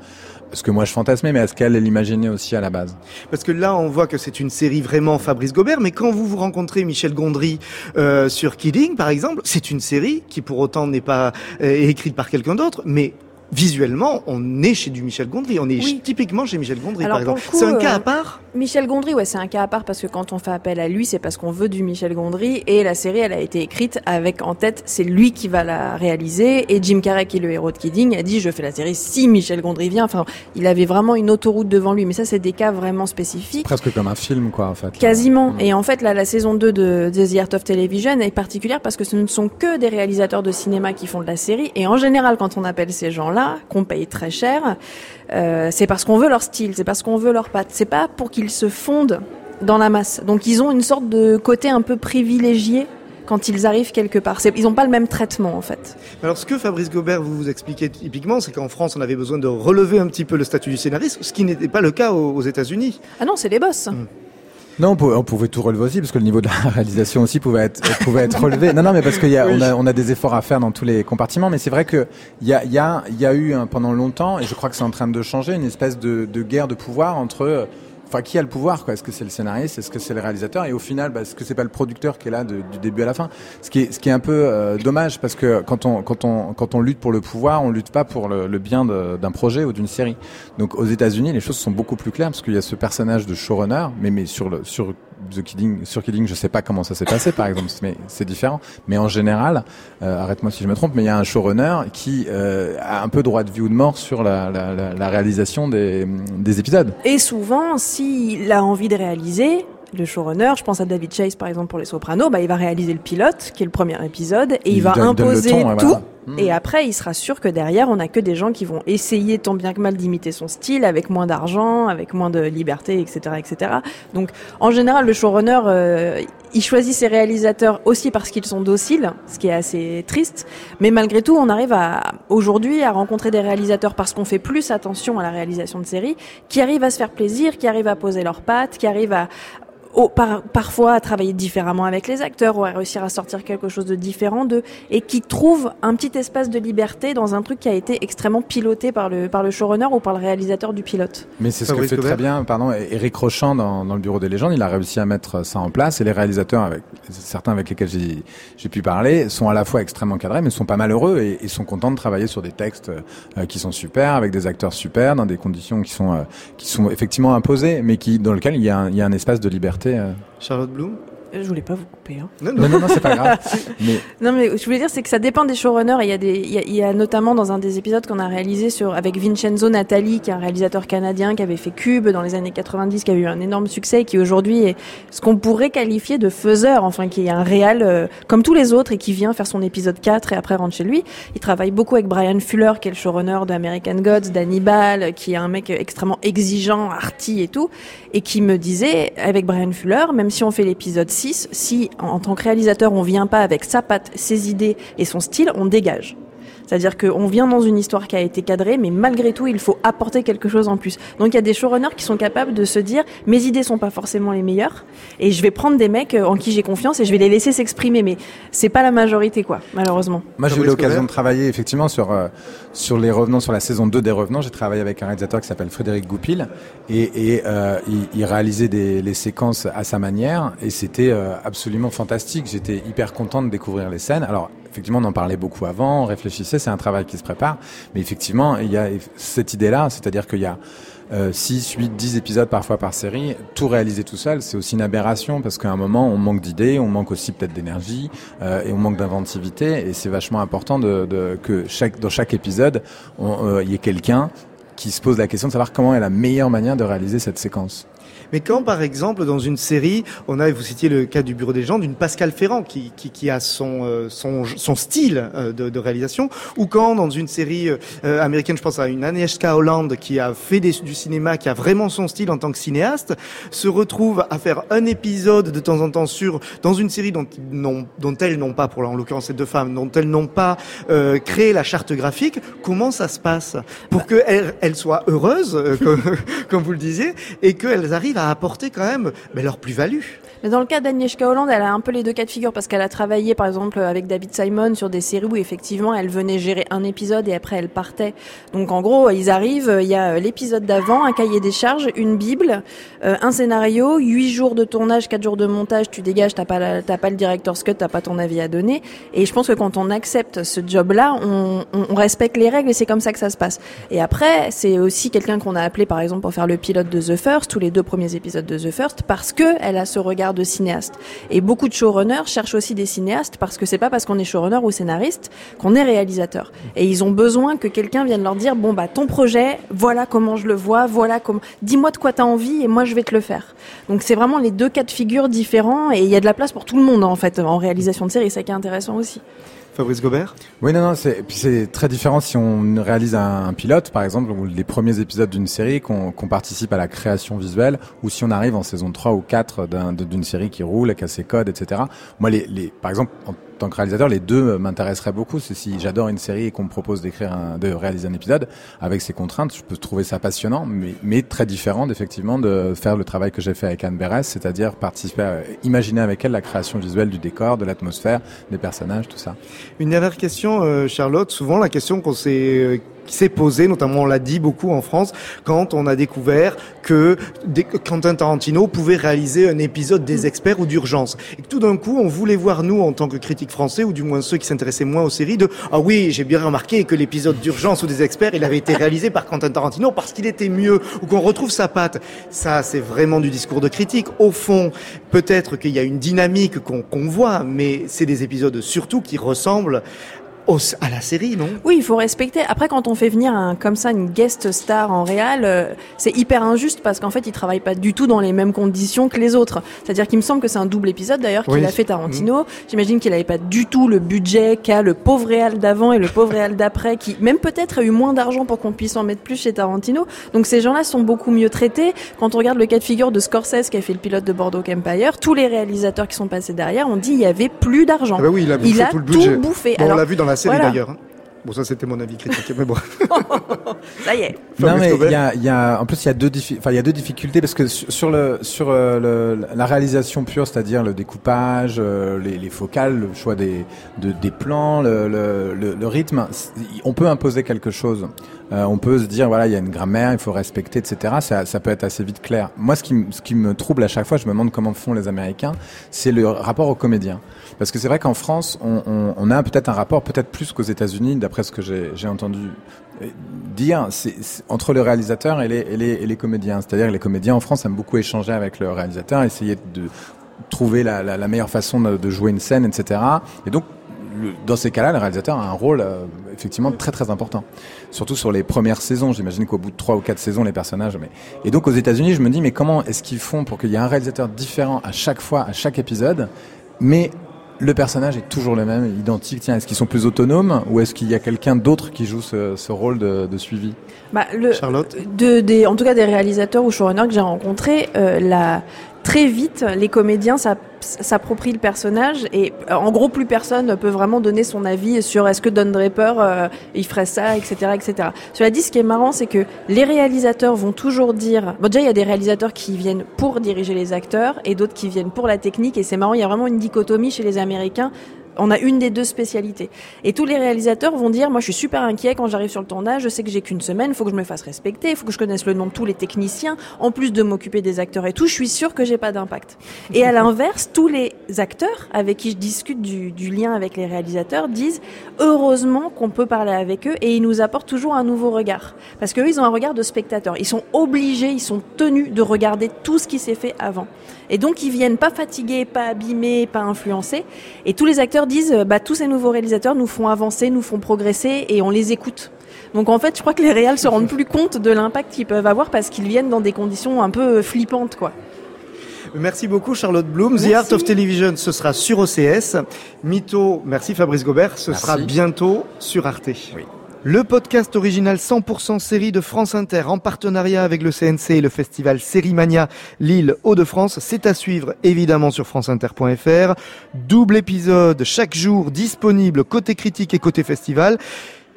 ce que moi je fantasmais, mais à ce qu'elle l'imaginait aussi à la base? Parce que là, on voit que c'est une série vraiment Fabrice Gobert, mais quand vous vous rencontrez Michel Gondry euh, sur Kidding, par exemple, c'est une série qui pour autant n'est pas euh, écrite par quelqu'un d'autre, mais visuellement, on est chez du Michel Gondry. On est typiquement chez Michel Gondry, par exemple. C'est un cas à part? Michel Gondry, ouais, c'est un cas à part parce que quand on fait appel à lui, c'est parce qu'on veut du Michel Gondry et la série, elle a été écrite avec en tête, c'est lui qui va la réaliser et Jim Carrey, qui est le héros de Kidding, a dit je fais la série si Michel Gondry vient. Enfin, il avait vraiment une autoroute devant lui, mais ça, c'est des cas vraiment spécifiques. Presque comme un film, quoi, en fait. Quasiment. Et en fait, là, la saison 2 de The Art of Television est particulière parce que ce ne sont que des réalisateurs de cinéma qui font de la série et en général, quand on appelle ces gens-là, qu'on paye très cher, euh, c'est parce qu'on veut leur style, c'est parce qu'on veut leur patte. C'est pas pour qu'ils se fondent dans la masse. Donc ils ont une sorte de côté un peu privilégié quand ils arrivent quelque part. Ils n'ont pas le même traitement en fait. Alors ce que Fabrice Gobert vous, vous expliquait typiquement, c'est qu'en France on avait besoin de relever un petit peu le statut du scénariste, ce qui n'était pas le cas aux, États-Unis. Ah non, c'est les boss. Mmh. Non, on pouvait, tout relever aussi, parce que le niveau de la *laughs* réalisation aussi pouvait être, pouvait être relevé. Non, non, mais parce qu'on a, on a des efforts à faire dans tous les compartiments, mais c'est vrai que il y a, y, a, y a eu pendant longtemps, et je crois que c'est en train de changer, une espèce de, de guerre de pouvoir entre enfin qui a le pouvoir quoi. Est-ce que c'est le scénariste? Est-ce que c'est le réalisateur? Et au final, bah, est-ce que c'est pas le producteur qui est là du début à la fin? Ce qui est ce qui est un peu euh, dommage parce que quand on quand on quand on lutte pour le pouvoir, on lutte pas pour le, le bien d'un projet ou d'une série. Donc aux États-Unis, les choses sont beaucoup plus claires parce qu'il y a ce personnage de showrunner, mais mais sur le sur The Kidding, sur Kidding, je sais pas comment ça s'est passé, par exemple, mais c'est différent. Mais en général, euh, arrête-moi si je me trompe, mais il y a un showrunner qui euh, a un peu droit de vie ou de mort sur la réalisation des, des épisodes. Et souvent, s'il a envie de réaliser, le showrunner, je pense à David Chase par exemple pour Les Sopranos, bah, il va réaliser le pilote, qui est le premier épisode, et il, va imposer tout. Hmm. Et après, il sera sûr que derrière, on a que des gens qui vont essayer tant bien que mal d'imiter son style, avec moins d'argent, avec moins de liberté, etc., etc. Donc, en général, le showrunner, euh, il choisit ses réalisateurs aussi parce qu'ils sont dociles, ce qui est assez triste. Mais malgré tout, on arrive à aujourd'hui à rencontrer des réalisateurs parce qu'on fait plus attention à la réalisation de séries, qui arrivent à se faire plaisir, qui arrivent à poser leurs pattes, qui arrivent à par, parfois à travailler différemment avec les acteurs ou à réussir à sortir quelque chose de différent d'eux et qui trouve un petit espace de liberté dans un truc qui a été extrêmement piloté par le, par le showrunner ou par le réalisateur du pilote. Mais c'est ce que fait très bien, pardon, Eric Rochant dans, dans, le Bureau des légendes, il a réussi à mettre ça en place et les réalisateurs, avec, certains avec lesquels j'ai pu parler, sont à la fois extrêmement cadrés mais sont pas malheureux et, et sont contents de travailler sur des textes euh, qui sont super, avec des acteurs super, dans des conditions qui sont, euh, qui sont effectivement imposées mais qui, dans lesquelles il y a un, il y a un espace de liberté Charlotte Bloom? Je voulais pas vous Hein. Non, non, non, c'est pas grave. *laughs* mais... Non, mais je voulais dire, c'est que ça dépend des showrunners. Il y a des, il y a, notamment dans un des épisodes qu'on a réalisé sur avec Vincenzo Natali, qui est un réalisateur canadien qui avait fait Cube dans les années 90, qui a eu un énorme succès et qui aujourd'hui est ce qu'on pourrait qualifier de faiseur, enfin qui est un réal euh, comme tous les autres et qui vient faire son épisode 4 et après rentre chez lui. Il travaille beaucoup avec Brian Fuller, qui est le showrunner d'American Gods, d'Hannibal, qui est un mec extrêmement exigeant, arty et tout, et qui me disait avec Brian Fuller, même si on fait l'épisode 6 si en tant que réalisateur on vient pas avec sa patte, ses idées et son style, on dégage. C'est-à-dire qu'on vient dans une histoire qui a été cadrée, mais malgré tout, il faut apporter quelque chose en plus. Donc il y a des showrunners qui sont capables de se dire, mes idées sont pas forcément les meilleures, et je vais prendre des mecs euh, en qui j'ai confiance et je vais les laisser s'exprimer. Mais c'est pas la majorité, quoi, malheureusement. Moi, j'ai eu l'occasion de travailler effectivement sur euh, sur les Revenants, sur la saison 2 des Revenants. J'ai travaillé avec un réalisateur qui s'appelle Frédéric Goupil, et, et euh, il, il, réalisait des, les séquences à sa manière, et c'était absolument fantastique. J'étais hyper content de découvrir les scènes. Alors effectivement, on en parlait beaucoup avant, on réfléchissait, c'est un travail qui se prépare. Mais effectivement, il y a cette idée-là, c'est-à-dire qu'il y a 6, 8, 10 épisodes parfois par série, tout réaliser tout seul, c'est aussi une aberration parce qu'à un moment, on manque d'idées, on manque aussi peut-être d'énergie euh, et on manque d'inventivité. Et c'est vachement important de, de, que chaque, dans chaque épisode, euh, il y ait quelqu'un qui se pose la question de savoir comment est la meilleure manière de réaliser cette séquence. Mais quand, par exemple, dans une série, on a, vous citiez le cas du Bureau des gens, d'une Pascal Ferrand qui, qui, qui a son, euh, son, son style euh, de, de, réalisation, ou quand, dans une série euh, américaine, je pense à une Agnieszka Holland qui a fait du cinéma, qui a vraiment son style en tant que cinéaste, se retrouve à faire un épisode de temps en temps sur dans une série dont, dont elles n'ont pas, pour en l'occurrence ces deux femmes, dont elles n'ont pas créé la charte graphique. Comment ça se passe? Pour qu'elles elles soient heureuses, comme, *laughs* comme vous le disiez, et qu'elles arrivent à apporter quand même mais leur plus-value. Mais dans le cas d'Agnieszka Holland, elle a un peu les deux cas de figure parce qu'elle a travaillé par exemple avec David Simon sur des séries où effectivement elle venait gérer un épisode et après elle partait. Donc en gros, ils arrivent, il y a l'épisode d'avant, un cahier des charges, une bible, euh, un scénario, huit jours de tournage, quatre jours de montage, tu dégages, t'as pas t'as pas le director's cut, t'as pas ton avis à donner. Et je pense que quand on accepte ce job-là, on, on respecte les règles et c'est comme ça que ça se passe. Et après, c'est aussi quelqu'un qu'on a appelé par exemple pour faire le pilote de The First, tous les deux premiers épisodes de The First, parce que elle a ce regard de cinéaste. Et beaucoup de showrunners cherchent aussi des cinéastes parce que c'est pas parce qu'on est showrunner ou scénariste qu'on est réalisateur. Et ils ont besoin que quelqu'un vienne leur dire bon bah ton projet, voilà comment je le vois, voilà comment. Dis-moi de quoi t'as envie et moi je vais te le faire. Donc c'est vraiment les deux cas de figure différents et il y a de la place pour tout le monde en fait en réalisation de série. C'est ça qui est intéressant aussi. Fabrice Gobert Oui, non, non, c'est très différent si on réalise un, pilote, par exemple, ou les premiers épisodes d'une série, qu'on participe à la création visuelle, ou si on arrive en saison 3 ou 4 d'une série qui roule, avec ses codes, etc. Moi, les, les, par exemple, tant que réalisateur, les deux m'intéresseraient beaucoup. Si j'adore une série et qu'on me propose d'écrire, de réaliser un épisode avec ses contraintes, je peux trouver ça passionnant, mais, mais très différent, effectivement, de faire le travail que j'ai fait avec Anne Berès, c'est-à-dire participer, à, imaginer avec elle la création visuelle du décor, de l'atmosphère, des personnages, tout ça. Une dernière question, euh, Charlotte. Souvent, la question qu'on s'est euh, qui s'est posé, notamment on l'a dit beaucoup en France, quand on a découvert que Quentin Tarantino pouvait réaliser un épisode des experts ou d'urgence. Et tout d'un coup, on voulait voir nous, en tant que critiques français, ou du moins ceux qui s'intéressaient moins aux séries, de « Ah oui, j'ai bien remarqué que l'épisode d'urgence ou des experts, il avait été réalisé par Quentin Tarantino parce qu'il était mieux, ou qu'on retrouve sa patte. » Ça, c'est vraiment du discours de critique. Au fond, peut-être qu'il y a une dynamique qu'on voit, mais c'est des épisodes surtout qui ressemblent à la série, non? Oui, il faut respecter. Après, quand on fait venir un, comme ça une guest star en réal, euh, c'est hyper injuste parce qu'en fait, il travaille pas du tout dans les mêmes conditions que les autres. C'est-à-dire qu'il me semble que c'est un double épisode d'ailleurs qu'il a fait Tarantino. Mm. J'imagine qu'il avait pas du tout le budget qu'a le pauvre réal d'avant et le pauvre réal d'après, qui même peut-être a eu moins d'argent pour qu'on puisse en mettre plus chez Tarantino. Donc ces gens-là sont beaucoup mieux traités. Quand on regarde le cas de figure de Scorsese qui a fait le pilote de Bordeaux Empire, tous les réalisateurs qui sont passés derrière ont dit il y avait plus d'argent. Ah bah oui, il a, tout, le budget. bouffé. on l'a vu dans la série d'ailleurs. Hein. Bon, ça c'était mon avis critique, mais bon. *laughs* ça y est. Non mais il y a, y a, en plus il y a deux, enfin il y a deux difficultés parce que sur le, sur euh, le, la réalisation pure, c'est-à-dire le découpage, euh, les, les, focales, le choix des, de, des plans, le, le, le, rythme, on peut imposer quelque chose. Euh, on peut se dire voilà il y a une grammaire, il faut respecter, etc. Ça, peut être assez vite clair. Moi, ce qui, ce qui me trouble à chaque fois, je me demande comment font les Américains, c'est le rapport aux comédiens. Parce que c'est vrai qu'en France, on, a peut-être un rapport, peut-être plus qu'aux États-Unis, d'après ce que j'ai entendu euh, dire, entre le réalisateur et les, et les, et les comédiens. C'est-à-dire que les comédiens en France aiment beaucoup échanger avec le réalisateur, essayer de trouver la meilleure façon de, de, jouer une scène, etc. Et donc, le, dans ces cas-là, le réalisateur a un rôle euh, effectivement très très important. Surtout sur les premières saisons. J'imagine qu'au bout de trois ou quatre saisons, les personnages. Mais... Et donc aux États-Unis, je me dis, mais comment est-ce qu'ils font pour qu'il y ait un réalisateur différent à chaque fois, à chaque épisode, mais le personnage est toujours le même, identique? Tiens, est-ce qu'ils sont plus autonomes ou est-ce qu'il y a quelqu'un d'autre qui joue ce, ce rôle de, de suivi? Bah, le, Charlotte de, des, En tout cas, des réalisateurs ou showrunners que j'ai rencontrés, euh, la, très vite, les comédiens s'approprient le personnage et en gros, plus personne peut vraiment donner son avis sur est-ce que Don Draper euh, il ferait ça, etc., etc. Cela dit, ce qui est marrant, c'est que les réalisateurs vont toujours dire. Bon, déjà, il y a des réalisateurs qui viennent pour diriger les acteurs et d'autres qui viennent pour la technique et c'est marrant. Il y a vraiment une dichotomie chez les Américains on a une des deux spécialités. Et tous les réalisateurs vont dire, moi je suis super inquiet quand j'arrive sur le tournage, je sais que j'ai qu'une semaine, il faut que je me fasse respecter, il faut que je connaisse le nom de tous les techniciens, en plus de m'occuper des acteurs et tout, je suis sûr que j'ai pas d'impact. Et à l'inverse, tous les acteurs avec qui je discute du, du lien avec les réalisateurs disent, heureusement qu'on peut parler avec eux et ils nous apportent toujours un nouveau regard. Parce qu'eux, ils ont un regard de spectateur. Ils sont obligés, ils sont tenus de regarder tout ce qui s'est fait avant. Et donc ils viennent pas fatigués, pas abîmés, pas influencés. Et tous les acteurs disent, bah, tous ces nouveaux réalisateurs nous font avancer, nous font progresser et on les écoute. Donc en fait, je crois que les réals se rendent plus compte de l'impact qu'ils peuvent avoir parce qu'ils viennent dans des conditions un peu flippantes, quoi. Merci beaucoup Charlotte Bloom. The Art of Television, ce sera sur OCS. Mytho, merci Fabrice Gobert, ce sera bientôt sur Arte. Oui. Le podcast original 100% série de France Inter en partenariat avec le CNC et le festival Sérimania Lille Hauts-de-France, c'est à suivre évidemment sur franceinter.fr. Double épisode chaque jour disponible côté critique et côté festival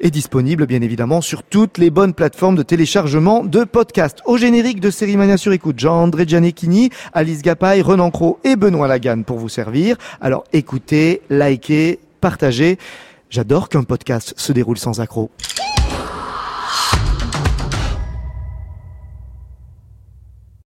est disponible bien évidemment sur toutes les bonnes plateformes de téléchargement de podcasts. Au générique de Sérimania sur écoute, Jean-André Gianecchini, Alice Gapaille, Renan Cro et Benoît Lagan pour vous servir. Alors écoutez, likez, partagez. J'adore qu'un podcast se déroule sans accroc.